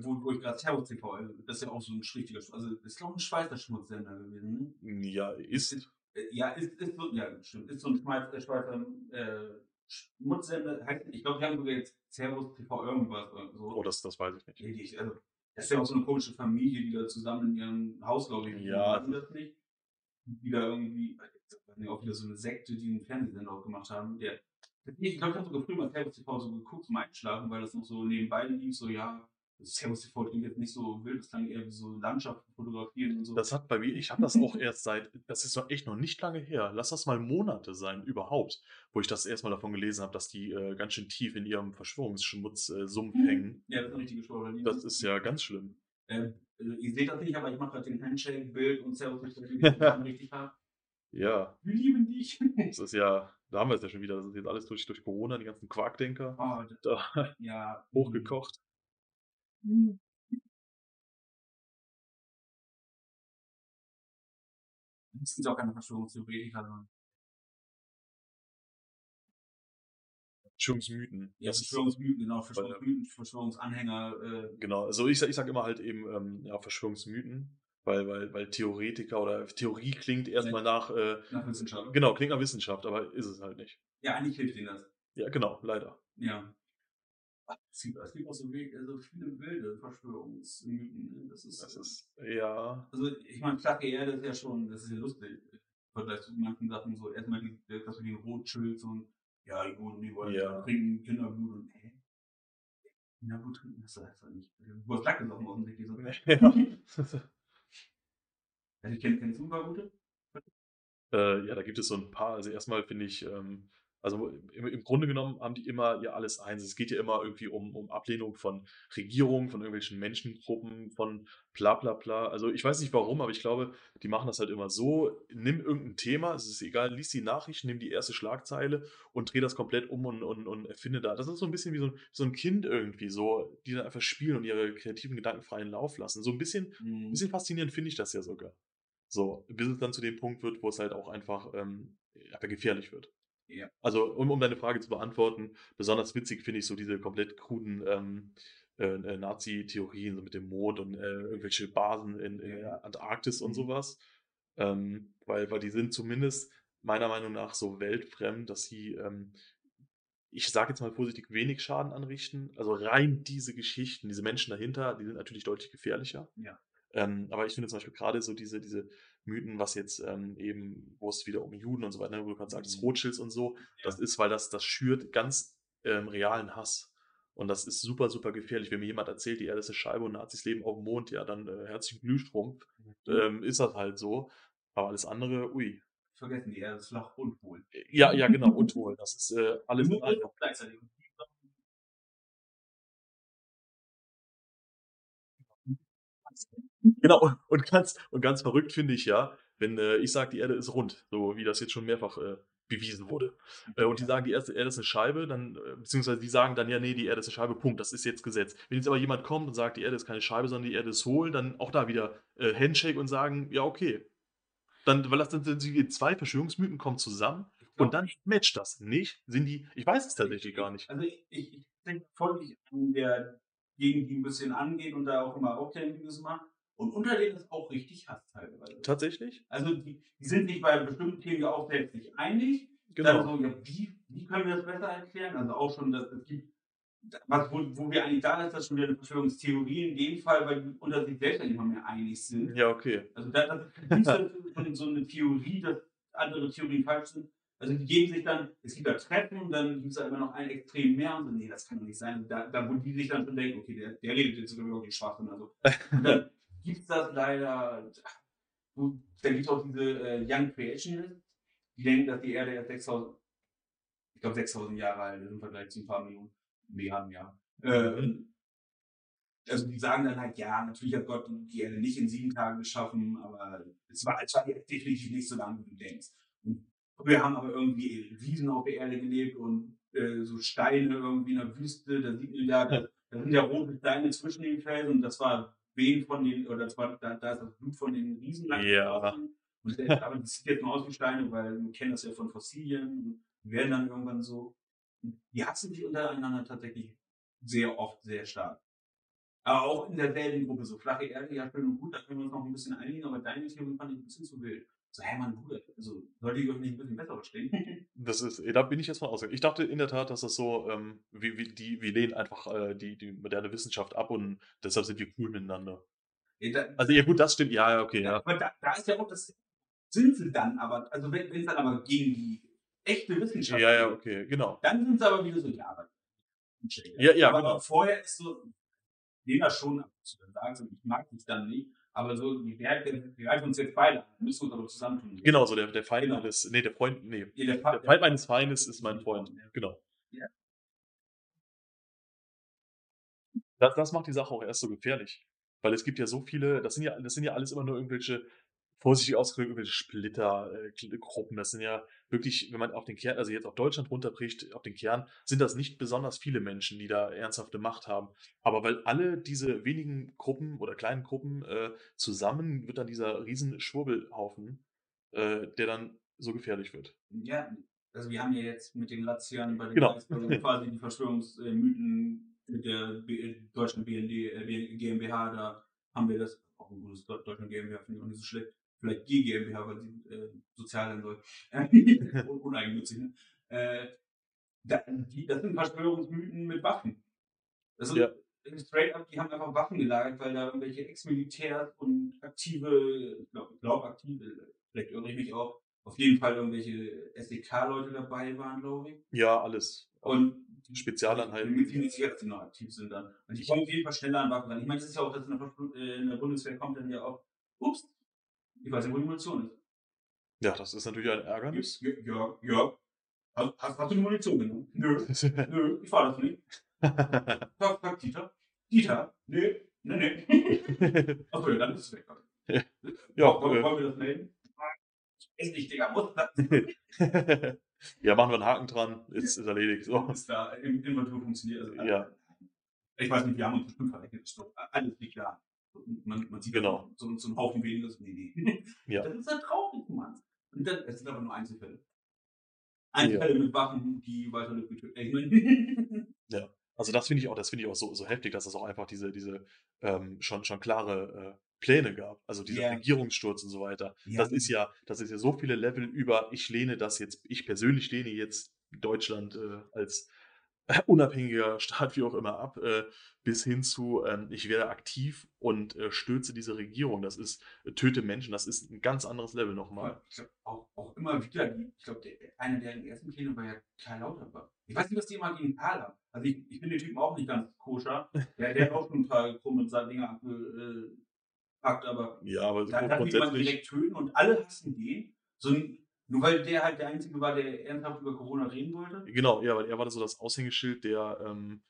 wo, wo ich gerade Servus TV, also das ist ja auch so ein richtiger, also ist glaube ich ein Schweizer Schmutzsender gewesen, ne? Ja, ist. Äh, Ja, ist, ist so, ja, stimmt, ist so ein Schweizer, Schweizer äh, Schmutzsender, heißt, ich glaube, die haben sogar jetzt Servus TV irgendwas oder so. Oh, das, das weiß ich nicht. Die- also, das ist ja auch so eine komische Familie, die da zusammen in ihrem Haus, glaube ich, Ja. hatten das nicht. Die da irgendwie, nee, auch wieder so eine Sekte, die einen Fernsehsender auch gemacht haben. Der, ich glaube, ich habe sogar früher mal Servus TV so geguckt zum Einschlafen, weil das noch so nebenbei lief, so ja, Servus TV klingt jetzt nicht so wild, das klang eher wie so Landschaften fotografieren und so. Das hat bei mir, ich habe das auch (laughs) erst seit, das ist doch echt noch nicht lange her. Lass das mal Monate sein, überhaupt, wo ich das erstmal davon gelesen habe, dass die äh, ganz schön tief in ihrem Verschwörungsschmutz äh, Sumpf Mhm. hängen. ja, das ist eine richtige Schwurbellinie. Das ist ja ganz schlimm. Ähm, also ihr seht das nicht, aber ich mache gerade den Handshake-Bild und Servus TV, (laughs) richtig hart. Ja, Wir lieben dich. das ist ja, da haben wir es ja schon wieder. Das ist jetzt alles durch, durch Corona, die ganzen Quarkdenker Oh, das, da ja. (laughs) hochgekocht. Mhm. Das sind ja auch keine Verschwörungstheoretiker, sondern Verschwörungsmythen. ja, Das Verschwörungsmythen, genau, Verschwörungsmythen, Verschwörungsanhänger. Äh, Genau, also ich, sag- ich sage immer halt eben ähm, ja, Verschwörungsmythen, weil, weil, weil Theoretiker oder Theorie klingt erstmal nach, äh, nach Wissenschaft. genau, klingt nach Wissenschaft, aber ist es halt nicht. Ja, eigentlich hilft ihnen das. Ja, genau, leider. Ja. Es gibt, auch so, we- so viele wilde Verschwörungsmythen. ne? Das ist, Das ist, ja, also ich meine, flache Erde ist ja schon, das ist ja lustig. Im Vergleich zu manchen Sachen so, erstmal die, das mit den Rothschilds und ja, die Guten, die wollen Ja. trinken Kinderblut und hä? Kinderblut trinken, das heißt doch nicht. Du hast Lack gesoffen offensichtlich. So. ja. (laughs) Also, kenn, kennst du ein paar gute? Äh, ja, da gibt es so ein paar. Also erstmal finde ich, ähm, also im, im Grunde genommen haben die immer ja alles eins. Es geht ja immer irgendwie um, um Ablehnung von Regierungen, von irgendwelchen Menschengruppen, von bla bla bla. Also ich weiß nicht warum, aber ich glaube, die machen das halt immer so. Nimm irgendein Thema, es ist egal, lies die Nachrichten, nimm die erste Schlagzeile und dreh das komplett um und, und, und erfinde da. Das ist so ein bisschen wie so ein, so ein Kind irgendwie, so, die dann einfach spielen und ihre kreativen Gedanken freien Lauf lassen. So ein bisschen ein bisschen faszinierend finde ich das ja sogar. So, bis es dann zu dem Punkt wird, wo es halt auch einfach ähm, einfach gefährlich wird. Ja. Also, um, um deine Frage zu beantworten, besonders witzig finde ich so diese komplett kruden ähm, äh, äh, Nazi-Theorien so mit dem Mond und äh, irgendwelche Basen in, in Antarktis und Mhm. sowas. Ähm, weil, weil die sind zumindest meiner Meinung nach so weltfremd, dass sie, ähm, ich sage jetzt mal vorsichtig, wenig Schaden anrichten. Also rein diese Geschichten, diese Menschen dahinter, die sind natürlich deutlich gefährlicher. Ja. Ähm, aber ich finde zum Beispiel gerade so diese, diese Mythen, was jetzt ähm, eben, wo es wieder um Juden und so weiter, ne, wo du gerade sagst, Mhm. Rothschilds und so, das ist, weil das, das schürt ganz ähm, realen Hass. Und das ist super, super gefährlich. Wenn mir jemand erzählt, die Erde ist eine Scheibe und Nazis leben auf dem Mond, ja, dann äh, herzlichen Glühstrumpf. Ähm, ist das halt so. Aber alles andere, ui. Vergessen die Erde ist flach und hohl. Ja, ja, genau, und wohl. Das ist äh, alles in einem. gleichzeitig. Genau, und, ganz, und ganz verrückt finde ich ja, wenn äh, ich sage, die Erde ist rund, so wie das jetzt schon mehrfach äh, bewiesen wurde. Äh, und die sagen, die Erde Erde ist eine Scheibe, dann, äh, beziehungsweise die sagen dann, ja, nee, die Erde ist eine Scheibe, Punkt, das ist jetzt Gesetz. Wenn jetzt aber jemand kommt und sagt, die Erde ist keine Scheibe, sondern die Erde ist hohl, dann auch da wieder äh, Handshake und sagen, ja, okay. Dann, weil das dann sind die zwei Verschwörungsmythen kommen zusammen und dann matcht das nicht. Sind die, ich weiß es tatsächlich gar nicht. Also ich, ich, ich denke folglich an der Gegend, die ein bisschen angeht und da auch immer Aufklärungsvideos macht. Und unter denen ist auch richtig Hass teilweise. Tatsächlich? Also die, die sind sich bei bestimmten Themen ja auch selbst nicht einig. Genau. Dann so, ja, wie, wie können wir das besser erklären? Also auch schon, dass es gibt, was, wo, wo wir eigentlich da ist, das schon wieder eine Verschwörungstheorie in dem Fall, weil die unter sich selbst ja nicht mal mehr einig sind. Ja, okay. Also da, das ist nicht so, so eine Theorie, dass andere Theorien falsch sind. Also die geben sich dann, es gibt da Treffen und dann gibt es da immer noch ein Extrem mehr und so, nee, das kann doch nicht sein. Da, da wo die sich dann schon denken, okay, der, der redet jetzt sogar wirklich Schwachsinn. Also. Und dann gibt es das leider, da gibt es auch diese äh, Young Creationists, die denken, dass die Erde erst 6000, ich glaube 6000 Jahre alt ist im Vergleich zu ein paar Millionen, Milliarden Jahren. Äh, also die sagen dann halt, ja, natürlich hat Gott die Erde nicht in sieben Tagen geschaffen, aber es war, es war definitiv nicht so lange, wie du denkst. Und wir haben aber irgendwie Riesen auf der Erde gelebt und äh, so Steine irgendwie in der Wüste, da sieht man ja, da sind ja rote Steine zwischen den Felsen und das war Wehen von den, oder das war, da, da ist das Blut von den Riesen lang Ja. Und der, aber das sieht jetzt nur aus wie Steine, weil wir kennen das ja von Fossilien und werden dann irgendwann so. Die hassen sich untereinander tatsächlich sehr oft sehr stark. Aber auch in derselben Gruppe, so flache Erde, ja schön und gut, da können wir uns noch ein bisschen einigen, aber deine Theorie fand ich ein bisschen zu wild. So, hä, Mann, Bruder, also sollte ich euch nicht ein bisschen besser verstehen? (laughs) Das ist, da bin ich jetzt von ausgegangen. Ich dachte in der Tat, dass das so, ähm, wie, wie, die, wir lehnen einfach äh, die, die moderne Wissenschaft ab und deshalb sind wir cool miteinander. Ja, da, Also ja gut, das stimmt, ja, ja, okay, ja. Aber da, da ist ja auch das, sind sie dann aber, also wenn es dann aber gegen die echte Wissenschaft Ja, ja, okay, genau. dann sind sie aber wieder so, ja, aber. Ja, ja, aber genau. vorher ist so, den das schon ab und zu, dann sagen sie, ich mag dich dann nicht, aber so, die wir halten uns jetzt beide an, müssen uns aber zusammentun. Genau, so der, der Feind Genau. des, nee, der Freund, nee, Ja, der, der Feind meines Feindes ist mein Freund. Genau. Ja. Das, das macht die Sache auch erst so gefährlich. Weil es gibt ja so viele, das sind ja, das sind ja alles immer nur irgendwelche, vorsichtig ausgedrückt, irgendwelche Splittergruppen. Das sind ja wirklich, wenn man auf den Kern, also jetzt auf Deutschland runterbricht, auf den Kern, sind das nicht besonders viele Menschen, die da ernsthafte Macht haben. Aber weil alle diese wenigen Gruppen oder kleinen Gruppen äh, zusammen, wird dann dieser riesen Schwurbelhaufen, äh, der dann so gefährlich wird. Ja, also wir haben ja jetzt mit den Razzian bei den Genau. (laughs) Quasi die Verschwörungsmythen mit der B deutschen BND, äh, GmbH, da haben wir das, auch ein gutes Deu- Deutschland GmbH, finde ich auch nicht so schlecht. Vielleicht G GmbH, weil sie äh, sozial sein soll. (laughs) Un- Uneigennützig, ne? Äh, da, die, das sind Verschwörungsmythen mit Waffen. Also Ja. straight up, die haben einfach Waffen gelagert, weil da irgendwelche Ex-Militärs und aktive, ich glaube, glaub aktive, vielleicht irre ich mich auch, auf jeden Fall irgendwelche SEK-Leute dabei waren, glaube ich. Ja, alles. Und Spezialeinheiten. Ziemlich sicher, dass die noch aktiv sind dann. Und die kommen auf jeden Fall schneller an Waffen ran. Ich meine, das ist ja auch, dass in der, äh, in der Bundeswehr kommt dann ja auch, ups, ich weiß nicht, wo die Munition ist. Ja, das ist natürlich ein Ärgernis. Ja, ja, ja. Hast, hast, hast du die Munition genommen? Nö, (laughs) nö, ich fahr das nicht. (laughs) Frag, frag Dieter. Dieter? Nee, nee, nee. (laughs) Achso, ja, dann ist es weg. Ja, Ja, wollen, wollen wir das melden? Ist nicht, Digga, muss das. ja, machen wir einen Haken dran, ist, ist erledigt. So. Ist da im Inventur funktioniert. Also, Ja. Ich weiß nicht, wir haben uns bestimmt verrechnet. Alles nicht klar. Man, man sieht Genau. so, so einen Haufen weniger. Nee, nee. (laughs) Ja. Das ist ja traurig, Mann. Und dann, es sind aber nur Einzelfälle. Einzelfälle mit Waffen, die weiter. Ich meine, (laughs) Also das finde ich auch, das finde ich auch so, so heftig, dass es auch einfach diese, diese ähm, schon, schon klare äh, Pläne gab. Also dieser Ja. Regierungssturz und so weiter. Ja. Das ist ja, das ist ja so viele Level über, ich lehne das jetzt, ich persönlich lehne jetzt Deutschland äh, als (laughs) unabhängiger Staat, wie auch immer, ab, äh, bis hin zu, ähm, ich werde aktiv und äh, stürze diese Regierung. Das ist, äh, töte Menschen, das ist ein ganz anderes Level nochmal. ich glaube auch, auch immer wieder, ich glaube, der, einer der ersten Pläne war ja Karl Lauterbach. Ich weiß nicht, was die immer gegen Karl haben. Also ich, ich bin den Typen auch nicht ganz koscher. Der, der hat auch schon ein paar krumme Dinge abgepackt, aber Ja, aber Da kann grundsätzlich, direkt töten und alle hassen den. So ein, nur weil der halt der Einzige war, der ernsthaft über Corona reden wollte. genau, ja, weil er war so das Aushängeschild der ähm,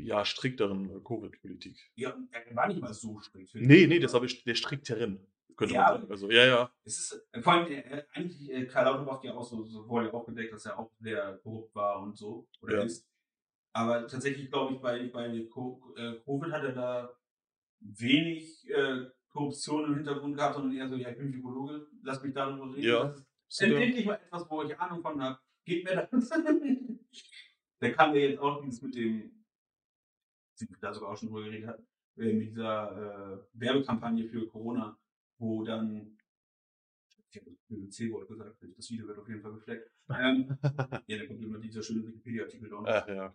ja, strikteren äh, Covid-Politik. Ja, er war nicht mal so strikt. Nee, nee, das habe ich der strikteren, könnte Ja, man sagen. Also, ja, ja. Es ist, äh, vor allem, äh, eigentlich, äh, Karl Lauterbach ja auch so, so wurde ja aufgedeckt, dass er auch sehr korrupt war und so. Oder Ja. ist. Aber tatsächlich, glaube ich, bei, bei Co- Covid hat er da wenig äh, Korruption im Hintergrund gehabt, sondern eher so, ja, ich bin Psychologe, lass mich darüber reden. Ja. Endlich mal etwas, wo ich Ahnung von habe. Geht mir das? (laughs) da kam ja jetzt auch dieses mit dem, da sogar auch schon drüber geredet hat, äh, mit dieser äh, Werbekampagne für Corona, wo dann, ich habe das C-Wort gesagt, das Video wird auf jeden Fall gefleckt. Ähm, (laughs) ja, da kommt immer dieser schöne Wikipedia-Artikel da. Ach, ja.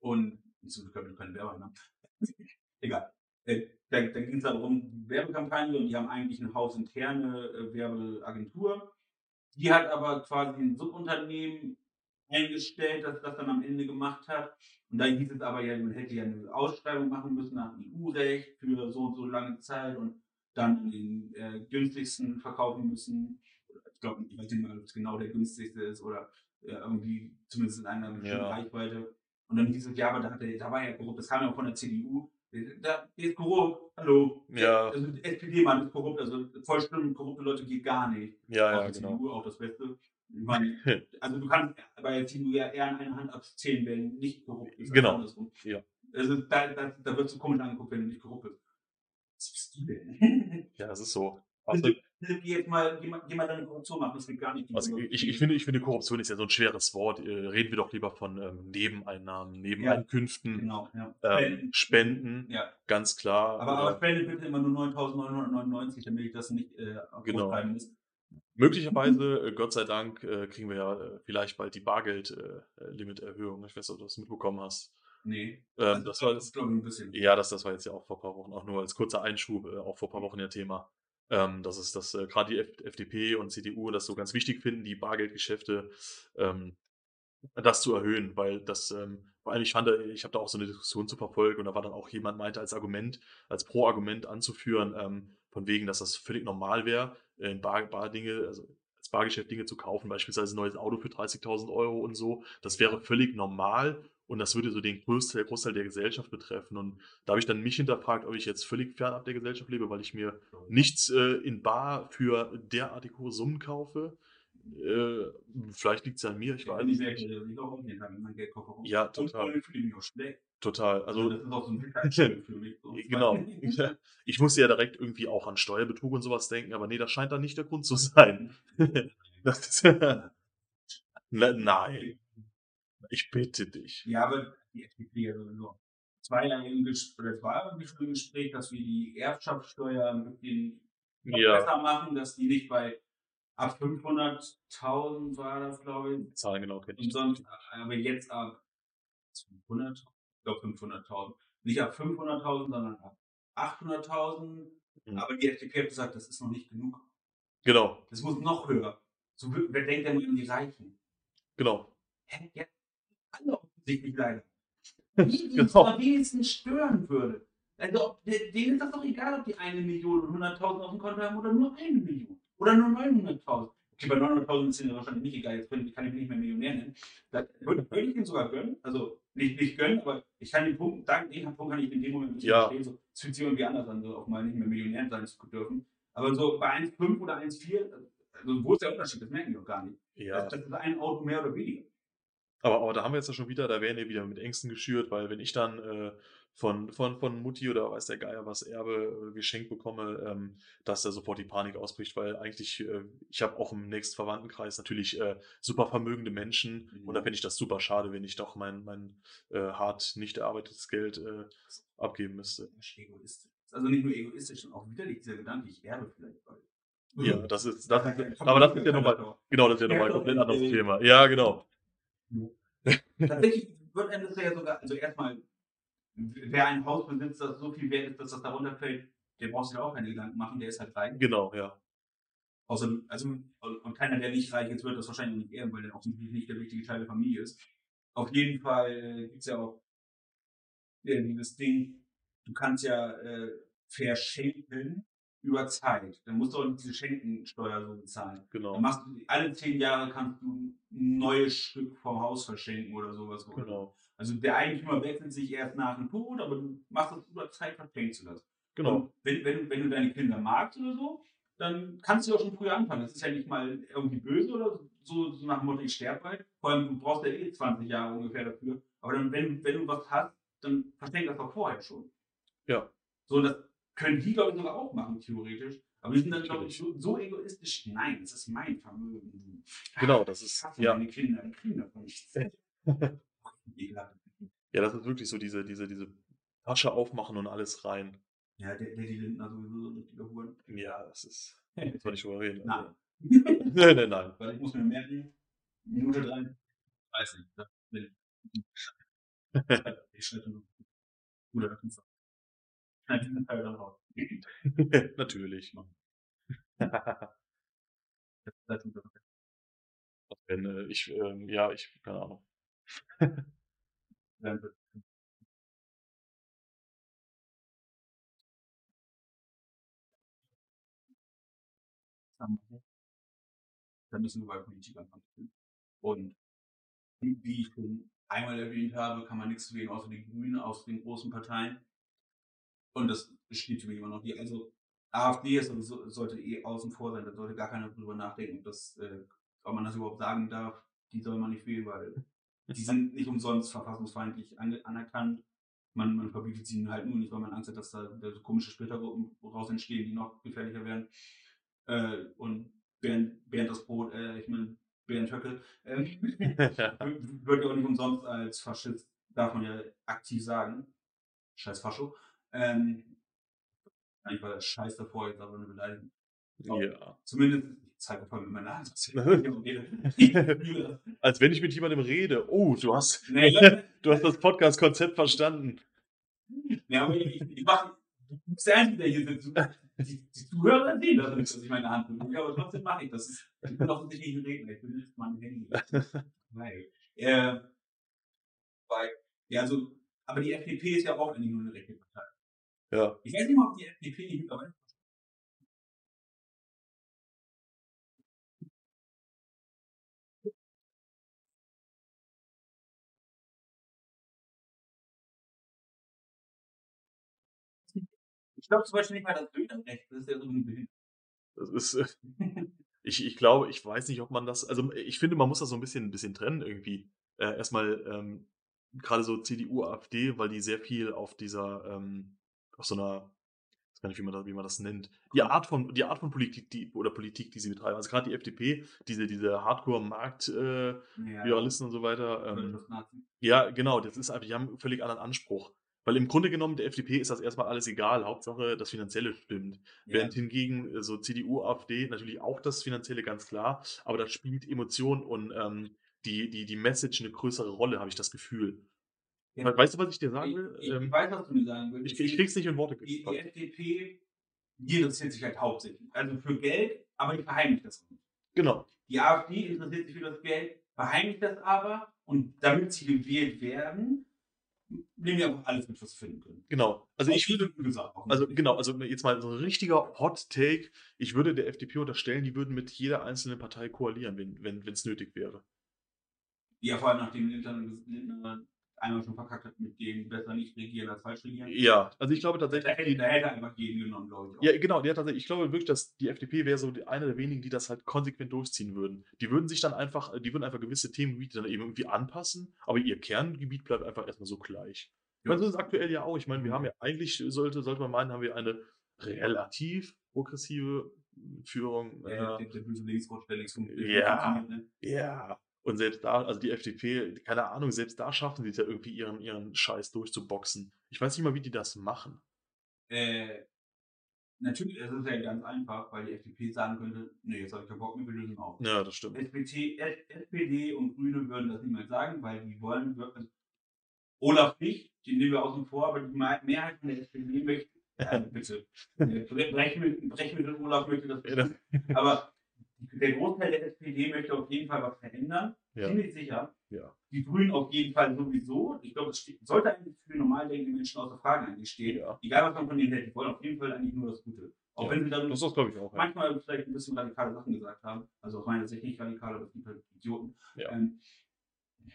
Und zum Glück haben wir keine Werbeeinnahmen. (laughs) Egal. Äh, da da ging es darum, Werbekampagne und die haben eigentlich eine hausinterne äh, Werbeagentur. Die hat aber quasi ein Subunternehmen eingestellt, das das dann am Ende gemacht hat. Und da hieß es aber ja, man hätte ja eine Ausschreibung machen müssen nach EU-Recht für so und so lange Zeit und dann den äh, günstigsten verkaufen müssen. Ich glaube, ich weiß nicht mal, ob es genau der günstigste ist oder äh, irgendwie zumindest in einer bestimmten Ja. Reichweite. Und dann hieß es, ja, aber da, hat er, da war ja korrupt, das kam ja auch von der CDU. Da der ist korrupt. Hallo. Ja. Also SPD-Mann ist korrupt. Also vollstimmen korrupte Leute geht gar nicht. Ja, auch ja, die genau. CDU, auch das Beste. Ich meine, (laughs) also du kannst bei der CDU ja eher an einer Hand abzählen, wer nicht korrupt ist. Genau. andersrum. Ja. Also da, da, da wirst du komisch angeguckt, wenn du nicht korrupt bist. Was bist du denn? Ja, das ist so. Also, geh jetzt mal, mal deine Korruption machen, das geht gar nicht. also ich, ich, finde, ich finde, Korruption ist ja so ein schweres Wort. Äh, Reden wir doch lieber von ähm, Nebeneinnahmen, Nebeneinkünften, Genau, ja. ähm, Spenden, ja. ganz klar. Aber, aber spende bitte immer nur 9.999, damit ich das nicht äh, Genau. aufschreiben muss. Möglicherweise, äh, Gott sei Dank, äh, kriegen wir ja äh, vielleicht bald die Bargeld-Limiterhöhung. ich weiß nicht, ob du das mitbekommen hast. Nee. Ähm, Also, das war das, glaube ich, ein bisschen. ja, das, das war jetzt ja auch vor ein paar Wochen, auch nur als kurzer Einschub, äh, auch vor ein paar Wochen ja Thema. Ähm, dass es das äh, gerade die F FDP und CDU das so ganz wichtig finden, die Bargeldgeschäfte ähm, das zu erhöhen, weil das, ähm, vor allem ich fand, äh, ich habe da auch so eine Diskussion zu verfolgen und da war dann auch jemand meinte als Argument, als Pro-Argument anzuführen, ähm, von wegen, dass das völlig normal wäre, äh, in Bar, Bardinge, also als Bargeschäft Dinge zu kaufen, beispielsweise ein neues Auto für 30.000 Euro und so. Das wäre völlig normal und das würde so den Großteil, Großteil der Gesellschaft betreffen. Und da habe ich dann mich hinterfragt, ob ich jetzt völlig fernab der Gesellschaft lebe, weil ich mir nichts äh, in Bar für derartig hohe Summen kaufe. Äh, vielleicht liegt es an mir, ich Ich weiß nicht. Ja, total. Total. Also, Also, das ist auch so ein Sicherheitsspiel (laughs) für mich. So. genau. (laughs) Ich musste ja direkt irgendwie auch an Steuerbetrug und sowas denken, aber nee, das scheint dann nicht der Grund zu sein. (laughs) Das ist, nein, ich bitte dich. Ja, aber die FDP, also nur zwei Jahre im Gespräch, war im Gespräch, dass wir die Erbschaftssteuer bisschen noch Ja. besser machen, dass die nicht bei ab 500.000 war das, glaube ich, Zahlen genau kenne ich. sonst, aber jetzt ab 500, ich glaube 500.000. Nicht ab 500.000, sondern ab 800.000. Mhm. Aber die FDP hat gesagt, das ist noch nicht genug. Genau, Das muss noch höher. So, wer denkt denn an die Reichen? genau. Hä? Ja, alle offensichtlich leider. (laughs) Die, die es Genau. am wenigsten stören würde. Also, ob, de- denen ist das doch egal, ob die eine Million und 100.000 auf dem Konto haben oder nur eine Million. Oder nur 900.000. Okay, bei 900.000 ist es ihnen wahrscheinlich nicht egal, jetzt kann ich mich nicht mehr Millionär nennen. Da würde, würde ich ihnen sogar gönnen. Also, nicht, nicht gönnen, aber ich kann den Punkt, dank den Punkt kann ich in dem Moment bisschen Ja. verstehen. So, es fühlt sich irgendwie anders an, so auch mal nicht mehr Millionär sein zu dürfen. Aber so bei 1,5 oder 1,4, also wo ist der Unterschied? Das merken die doch gar nicht. Ja. Das, das ist ein Auto mehr oder weniger. Aber, aber da haben wir jetzt ja schon wieder, da werden wir wieder mit Ängsten geschürt, weil wenn ich dann äh, von, von, von Mutti oder weiß der Geier was Erbe äh, geschenkt bekomme, ähm, dass da sofort die Panik ausbricht, weil eigentlich, äh, ich habe auch im nächsten Verwandtenkreis natürlich äh, super vermögende Menschen Mhm. und da finde ich das super schade, wenn ich doch mein, mein äh, hart nicht erarbeitetes Geld äh, abgeben müsste. Das ist egoistisch. Also nicht nur egoistisch, sondern auch widerlich dieser Gedanke, ich erbe vielleicht bald. Ja, das ist, das Ja, (laughs) ist aber das ist ja nochmal, genau, das ist ja nochmal ein (laughs) komplett anderes äh, Thema. Ja, genau. (laughs) Tatsächlich wird einem das ja sogar, also erstmal, wer ein Haus besitzt, das so viel wert ist, dass das darunter fällt, der braucht sich ja auch keine Gedanken machen, der ist halt reich. Genau, ja. Außer, also, und keiner, der nicht reich ist, wird das wahrscheinlich nicht ehren, weil der offensichtlich nicht der wichtige Teil der Familie ist. Auf jeden Fall äh, gibt es ja auch äh, dieses Ding, du kannst ja äh, verschenken über Zeit. Dann musst du auch nicht diese Schenkensteuer so bezahlen. Dann Genau. machst du, alle zehn Jahre kannst du ein neues Stück vom Haus verschenken oder sowas. Genau. Also der Eigentümer wechselt sich erst nach dem Tod, aber du machst das über Zeit, verschenkst du das. Genau. Und wenn, wenn, wenn du deine Kinder magst oder so, dann kannst du auch schon früher anfangen. Das ist ja nicht mal irgendwie böse oder so, so nach dem Motto, ich sterbe bald. Vor allem, du brauchst ja eh 20 Jahre ungefähr dafür. Aber dann, wenn, wenn du was hast, dann verschenk das doch vorher schon. Ja. So, das können die, glaube ich, sogar auch machen, theoretisch. Aber die sind dann, glaube ich, so, egoistisch. Nein, das ist mein Vermögen. Genau, das ist, ja. meine Kinder, die kriegen davon nichts. (laughs) Ja, das ist wirklich so diese, diese, diese Tasche aufmachen und alles rein. Ja, der, der die Lindner sowieso so ein richtiger Huren. Ja, das ist. Jetzt soll ich drüber reden. Nein. (laughs) (laughs) Nein, nein, nein. Weil ich muss mir merken, Minute drei, weiß nicht. Will ich schreibe nur. Oder das ist Schneid diesen Teil dann raus. (laughs) Natürlich. Tut das. Wenn, äh, ich, ähm, ja, ich, keine Ahnung. Dann müssen wir bei Politik anfangen. Und wie ich schon einmal erwähnt habe, kann man nichts wählen außer die Grünen aus den großen Parteien. Und das steht für mich immer noch die. Also AfD ist, also, sollte eh außen vor sein, da sollte gar keiner drüber nachdenken, dass, äh, ob man das überhaupt sagen darf, die soll man nicht wählen, weil die sind nicht umsonst verfassungsfeindlich anerkannt. Man, man verbietet sie halt nur nicht, weil man Angst hat, dass da, da so komische Splittergruppen raus entstehen, die noch gefährlicher werden. Äh, und Bernd, Bernd das Brot, äh, ich meine, Bernd Höcke, äh, (laughs) wird ja auch nicht umsonst als Faschist, darf man ja aktiv sagen. Scheiß Fascho. Ähm, eigentlich war der Scheiß davor jetzt aber eine Beleidigung. Ja. Zumindest, ich zeige voll mit meiner Hand. (laughs) Als wenn ich mit jemandem rede. Oh, du hast, (laughs) Nee, (laughs) du hast das Podcast-Konzept verstanden. Ja, aber ich, ich mache, du bist der Einzige, der hier sitzt. Die, die Zuhörer sehen das nicht, dass ich meine Hand benutze, aber trotzdem mache ich das. Ich bin offensichtlich ein Redner, ich bin nicht mein Handy. Weil, äh, weil, ja, also, aber die FDP ist ja auch eigentlich nur eine rechte Partei. Ja. Ich weiß nicht mal, ob die FDP die mittlerweile. Ich glaube zum Beispiel nicht mal das Bildrecht, das ist ja so ein Bild. Das ist, äh, ich, ich glaube, ich weiß nicht, ob man das, also ich finde, man muss das so ein bisschen, ein bisschen trennen irgendwie. Äh, erstmal ähm, gerade so CDU, AfD, weil die sehr viel auf dieser, ähm, auf so einer, ich weiß gar nicht, wie man das, wie man das nennt, die Art von, die Art von Politik, die, oder Politik, die sie betreiben. Also gerade die FDP, diese, diese Hardcore-Markt-Realisten Ja, und so weiter. Ähm, ja, genau, das ist einfach, die haben einen völlig anderen Anspruch. Weil im Grunde genommen, der FDP ist das erstmal alles egal, Hauptsache das Finanzielle stimmt. Während Ja. hingegen äh, so CDU, AfD natürlich auch das Finanzielle ganz klar, aber da spielt Emotion und ähm, die, die, die Message eine größere Rolle, habe ich das Gefühl. Ja. Weißt du, was ich dir sagen Ich, will? ich, ich Ähm, weiß, was du mir sagen willst. ich, ich krieg's nicht in Worte die, die. FDP, die interessiert sich halt hauptsächlich. Also für Geld, aber die verheimlicht das nicht. Genau. Die AfD interessiert sich für das Geld, verheimlicht das aber und damit sie gewählt werden, nehmen wir einfach alles mit, was sie finden können. Genau. Also ich Auch würde, wie gesagt, also genau, also jetzt mal so ein richtiger Hot Take. Ich würde der FDP unterstellen, die würden mit jeder einzelnen Partei koalieren, wenn wenn es nötig wäre. Ja, vor allem nachdem Lindner einmal schon verkackt hat mit dem besser nicht regieren als falsch regieren. Ja, also ich glaube Da tatsächlich, hätte, die, da hätte er einfach jeden genommen, glaube ich. Auch. Ja, genau, ja, tatsächlich. Ich glaube wirklich, dass die FDP wäre so die, eine der wenigen, die das halt konsequent durchziehen würden. Die würden sich dann einfach, die würden einfach gewisse Themengebiete dann eben irgendwie anpassen, aber ihr Kerngebiet bleibt einfach erstmal so gleich. Ich meine, so ist es aktuell ja auch. Ich meine, wir haben ja eigentlich, sollte, sollte man meinen, haben wir eine relativ progressive Führung. Der, äh, der, der böse Linksrutsch, der links Ja. Ja. Und selbst da, also die FDP, keine Ahnung, selbst da schaffen sie es ja irgendwie ihren, ihren Scheiß durchzuboxen. Ich weiß nicht mal, wie die das machen. Äh, natürlich, es ist ja ganz einfach, weil die FDP sagen könnte, nee, jetzt habe ich keinen Bock mehr, wir lösen auf. Ja, das stimmt. SPD, SPD und Grüne würden das niemals sagen, weil die wollen wirklich. Olaf nicht, den nehmen wir außen vor, aber die Me- Mehrheit der SPD möchte. Ja, (laughs) bitte. Äh, Brechmittel, Brechmittel Olaf möchte das. Das- Aber der Großteil der SPD möchte auf jeden Fall was verändern. Ja. Ziemlich sicher. Ja. Die Grünen auf jeden Fall sowieso. Ich glaube, es sollte eigentlich für normal denkende Menschen außer Frage eigentlich stehen. Ja. Egal, was man von denen hält, die wollen auf jeden Fall eigentlich nur das Gute. Auch Ja, wenn sie dann Das ist ich auch. Ja. manchmal vielleicht ein bisschen radikale Sachen gesagt haben. Also aus meiner Sicht nicht radikal, aber es gibt halt Idioten. Ja. Ähm,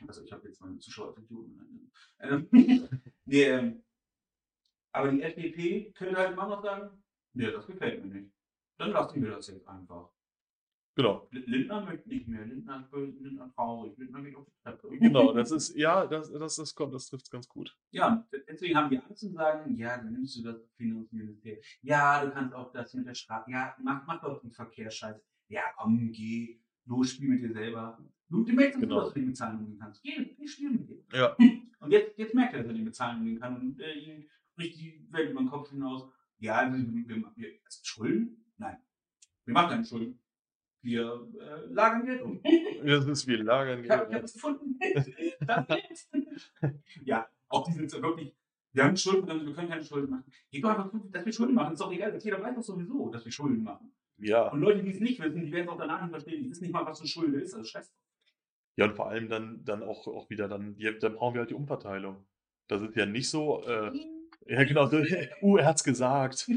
also ich habe jetzt meine Zuschauer als Idioten. Ähm, (laughs) nee, ähm, aber die FDP könnte halt immer noch sagen, nee, das gefällt mir nicht. Dann lassen wir das jetzt einfach. Genau. Lindner möchte nicht mehr. Lindner ist böse, Lindner traurig. Lindner geht auf die Treppe. Genau, das ist, ja, das, das, das kommt, das trifft ganz gut. Ja, deswegen haben die Angst und sagen, ja, dann nimmst du das Finanzministerium. Ja, du kannst auch das mit der Straße. Ja, mach, mach doch den Verkehrsscheiß. Ja, komm, geh, los, spiel mit dir selber. Du, du merkst, Genau. dass du den Bezahlen umgehen kannst. Geh, geh spielen mit dir. Ja. (laughs) Und jetzt, jetzt merkt er, dass er den Bezahlen umgehen kann und äh, ihm bricht die Welt über den Kopf hinaus. Ja, also, wir, wir, wir also Schulden? Nein. Wir machen keine Schulden. Wir äh, lagern Geld um. Das ist wie Lagern. Ich habe hab es gefunden. (laughs) Das (laughs) ja, auch die sind so wirklich. Wir haben Schulden, also wir können keine Schulden machen. Geht doch einfach zu, dass wir Schulden machen. Ist doch egal. Jeder weiß doch sowieso, dass wir Schulden machen. Ja. Und Leute, die es nicht wissen, die werden es auch danach nicht verstehen. Die wissen nicht mal, was eine Schulde ist. Also scheiße. Ja, und vor allem dann, dann auch, auch wieder, dann, die, dann brauchen wir halt die Umverteilung. Das ist ja nicht so, äh, (laughs) ja genau, so, uh, er hat's gesagt.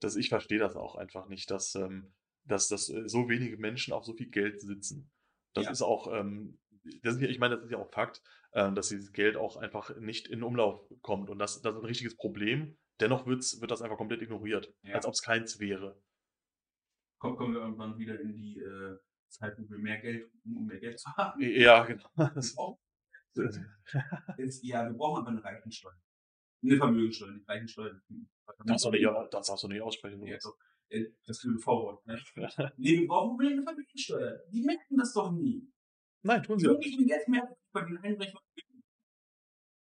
dass ich verstehe das auch einfach nicht, dass, ähm, dass, dass äh, so wenige Menschen auf so viel Geld sitzen. Das Ja. ist auch, ähm, das ist ich meine, das ist ja auch Fakt. ähm, dass dieses Geld auch einfach nicht in Umlauf kommt. Und das, das ist ein richtiges Problem. Dennoch wird's, wird das einfach komplett ignoriert, Ja. als ob es keins wäre. Kommen, kommen wir irgendwann wieder in die äh, Zeit, wo wir mehr Geld, um mehr Geld zu haben. Ja, genau. Das- (laughs) ist, ja, wir brauchen aber eine Reichensteuer. Eine Vermögensteuer, nicht Reichensteuer. Darfst du nicht, das darfst du nicht aussprechen. Ja, Lukas. Äh, Das für Vorwort. Ne? (laughs) Nee, wir brauchen unbedingt eine Vermögensteuer. Die merken das doch nie. Nein, tun Die sie nicht viel Geld mehr bei den Einbrechen.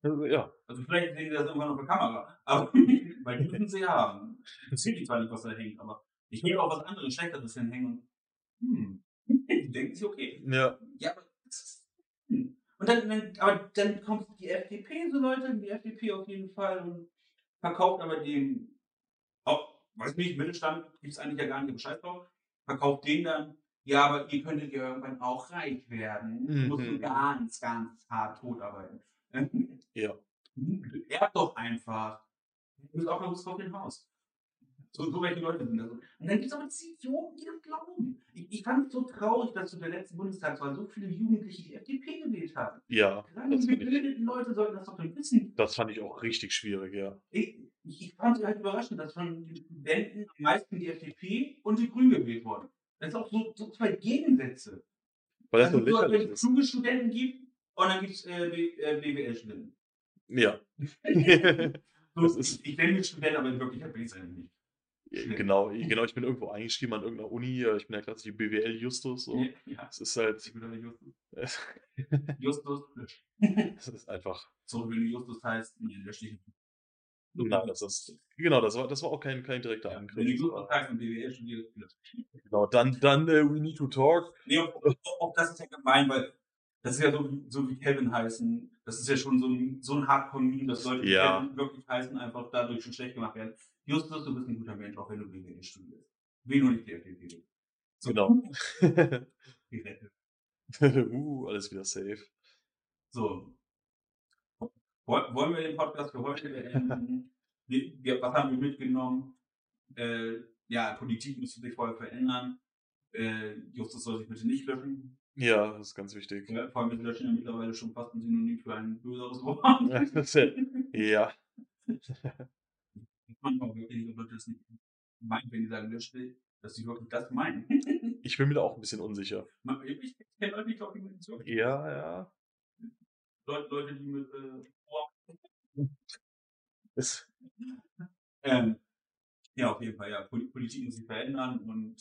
Also, Ja, Also vielleicht sehen sie das irgendwann auf der Kamera. Aber (laughs) weil die müssen sie haben. Interessiert die zwar nicht, was da hängt, aber ich will auch was anderes, Schlechteres hinhängen. Hm, (laughs) die denken sich, okay, ja, Ja, aber das ist. Hm. Und dann, dann, aber dann kommt die FDP, so Leute, die FDP auf jeden Fall und verkauft aber dem, auch, weiß nicht, Mittelstand gibt es eigentlich ja gar nicht Bescheid drauf, verkauft den dann, ja, aber ihr könntet ja irgendwann auch reich werden. Du musst Mhm. nur ganz, ganz hart tot arbeiten. (laughs) ja. Erb doch einfach. Du bist auch noch Lust auf den Haus. So, so welche Leute sind das. Und dann gibt es aber diese Idioten, die das glauben. Ich, ich fand es so traurig, dass zu der letzten Bundestagswahl so viele Jugendliche die FDP gewählt haben. Ja, Gerade die gebildeten Leute sollten das doch dann wissen. das fand ich auch richtig schwierig, ja. Ich, ich, ich fand es halt überraschend, dass von den Studenten am meisten die FDP und die Grünen gewählt wurden. Das ist auch so, so zwei Gegensätze. Weil das so Also, nur, wenn lächerlich ist. kluge Studenten gibt und dann gibt es äh, B- äh, BWL-Studenten. Ja. (laughs) So, Das ich, ich mich Student, aber in Wirklichkeit bin ich es eigentlich nicht. genau, genau, ich bin irgendwo eingeschrieben an irgendeiner Uni, äh, ich bin der klassische BWL Justus, so. Ja, Es ist halt, ich bin der Justus. (laughs) Justus, lösch. ist einfach, So, du Justus heißt, nee, lösch dich nicht. Nein, das ist, genau, das war, das war auch kein, kein direkter Ja, wenn Angriff. du heißt und BWL studierst. Genau, dann, dann, äh, we need to talk. Nee, auch, das ist ja gemein, weil das ist ja so, wie- so wie Kevin heißen. Das ist ja schon so ein, so ein Hardcore-Meme, dass Leute, die Ja. Kevin wirklich heißen, einfach dadurch schon schlecht gemacht werden. Justus, du bist ein guter Mensch, auch wenn du BWL studierst. Will nur nicht die FDP. So, Genau. (laughs) (laughs) uh, alles wieder safe. So. Woll- Wollen wir den Podcast für heute beenden? Wir, wir, was haben wir mitgenommen? Äh, ja, Politik müsste sich vorher verändern. Äh, Justus soll sich bitte nicht löschen. Ja, das ist ganz wichtig. Ja, vor allem ist Löschen ja mittlerweile schon fast ein Synonym für ein böseres Wort. (laughs) Ja- Ja, Manchmal wirklich, ob Leute das nicht meinen, wenn die sagen Lösch will, dass sie wirklich das meinen. (laughs) ich bin mir da auch ein bisschen unsicher. Ich kenne Leute, ich die mit so. Ja, ja. Leute, Leute, die mit äh, Es, Ähm, ja, auf jeden Fall, ja. Pol- Politik muss sich verändern und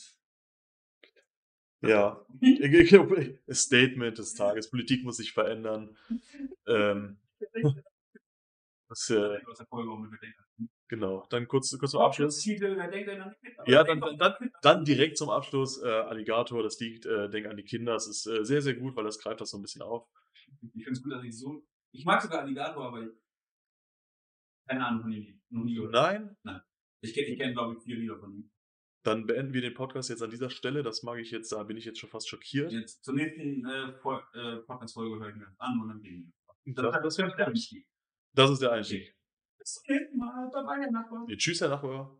ja. (laughs) Statement des Tages. Politik muss sich verändern. Ähm, (laughs) das, äh, genau. Dann kurz, kurz zum Abschluss. Ja, dann, dann, Kinder? dann direkt zum Abschluss. Äh, Alligator, das liegt, äh, denk an die Kinder. Das ist äh, sehr, sehr gut, weil das greift das so ein bisschen auf. Ich finde es gut, dass ich so. Ich mag sogar Alligator, aber keine Ahnung von ihm. Noch nie gehört. Nein, Ich kenne, ich kenn, glaube ich, vier Lieder von ihm. dann beenden wir den Podcast jetzt an dieser Stelle. Das mag ich jetzt, da bin ich jetzt schon fast schockiert. Jetzt zur nächsten äh, äh, Podcast-Folge hören wir an und dann gehen wir. Das, das, der Einstieg. das ist der Einstieg. Bis zum nächsten Mal. Bye bye, Herr Nachbar. Tschüss, Herr Nachbar.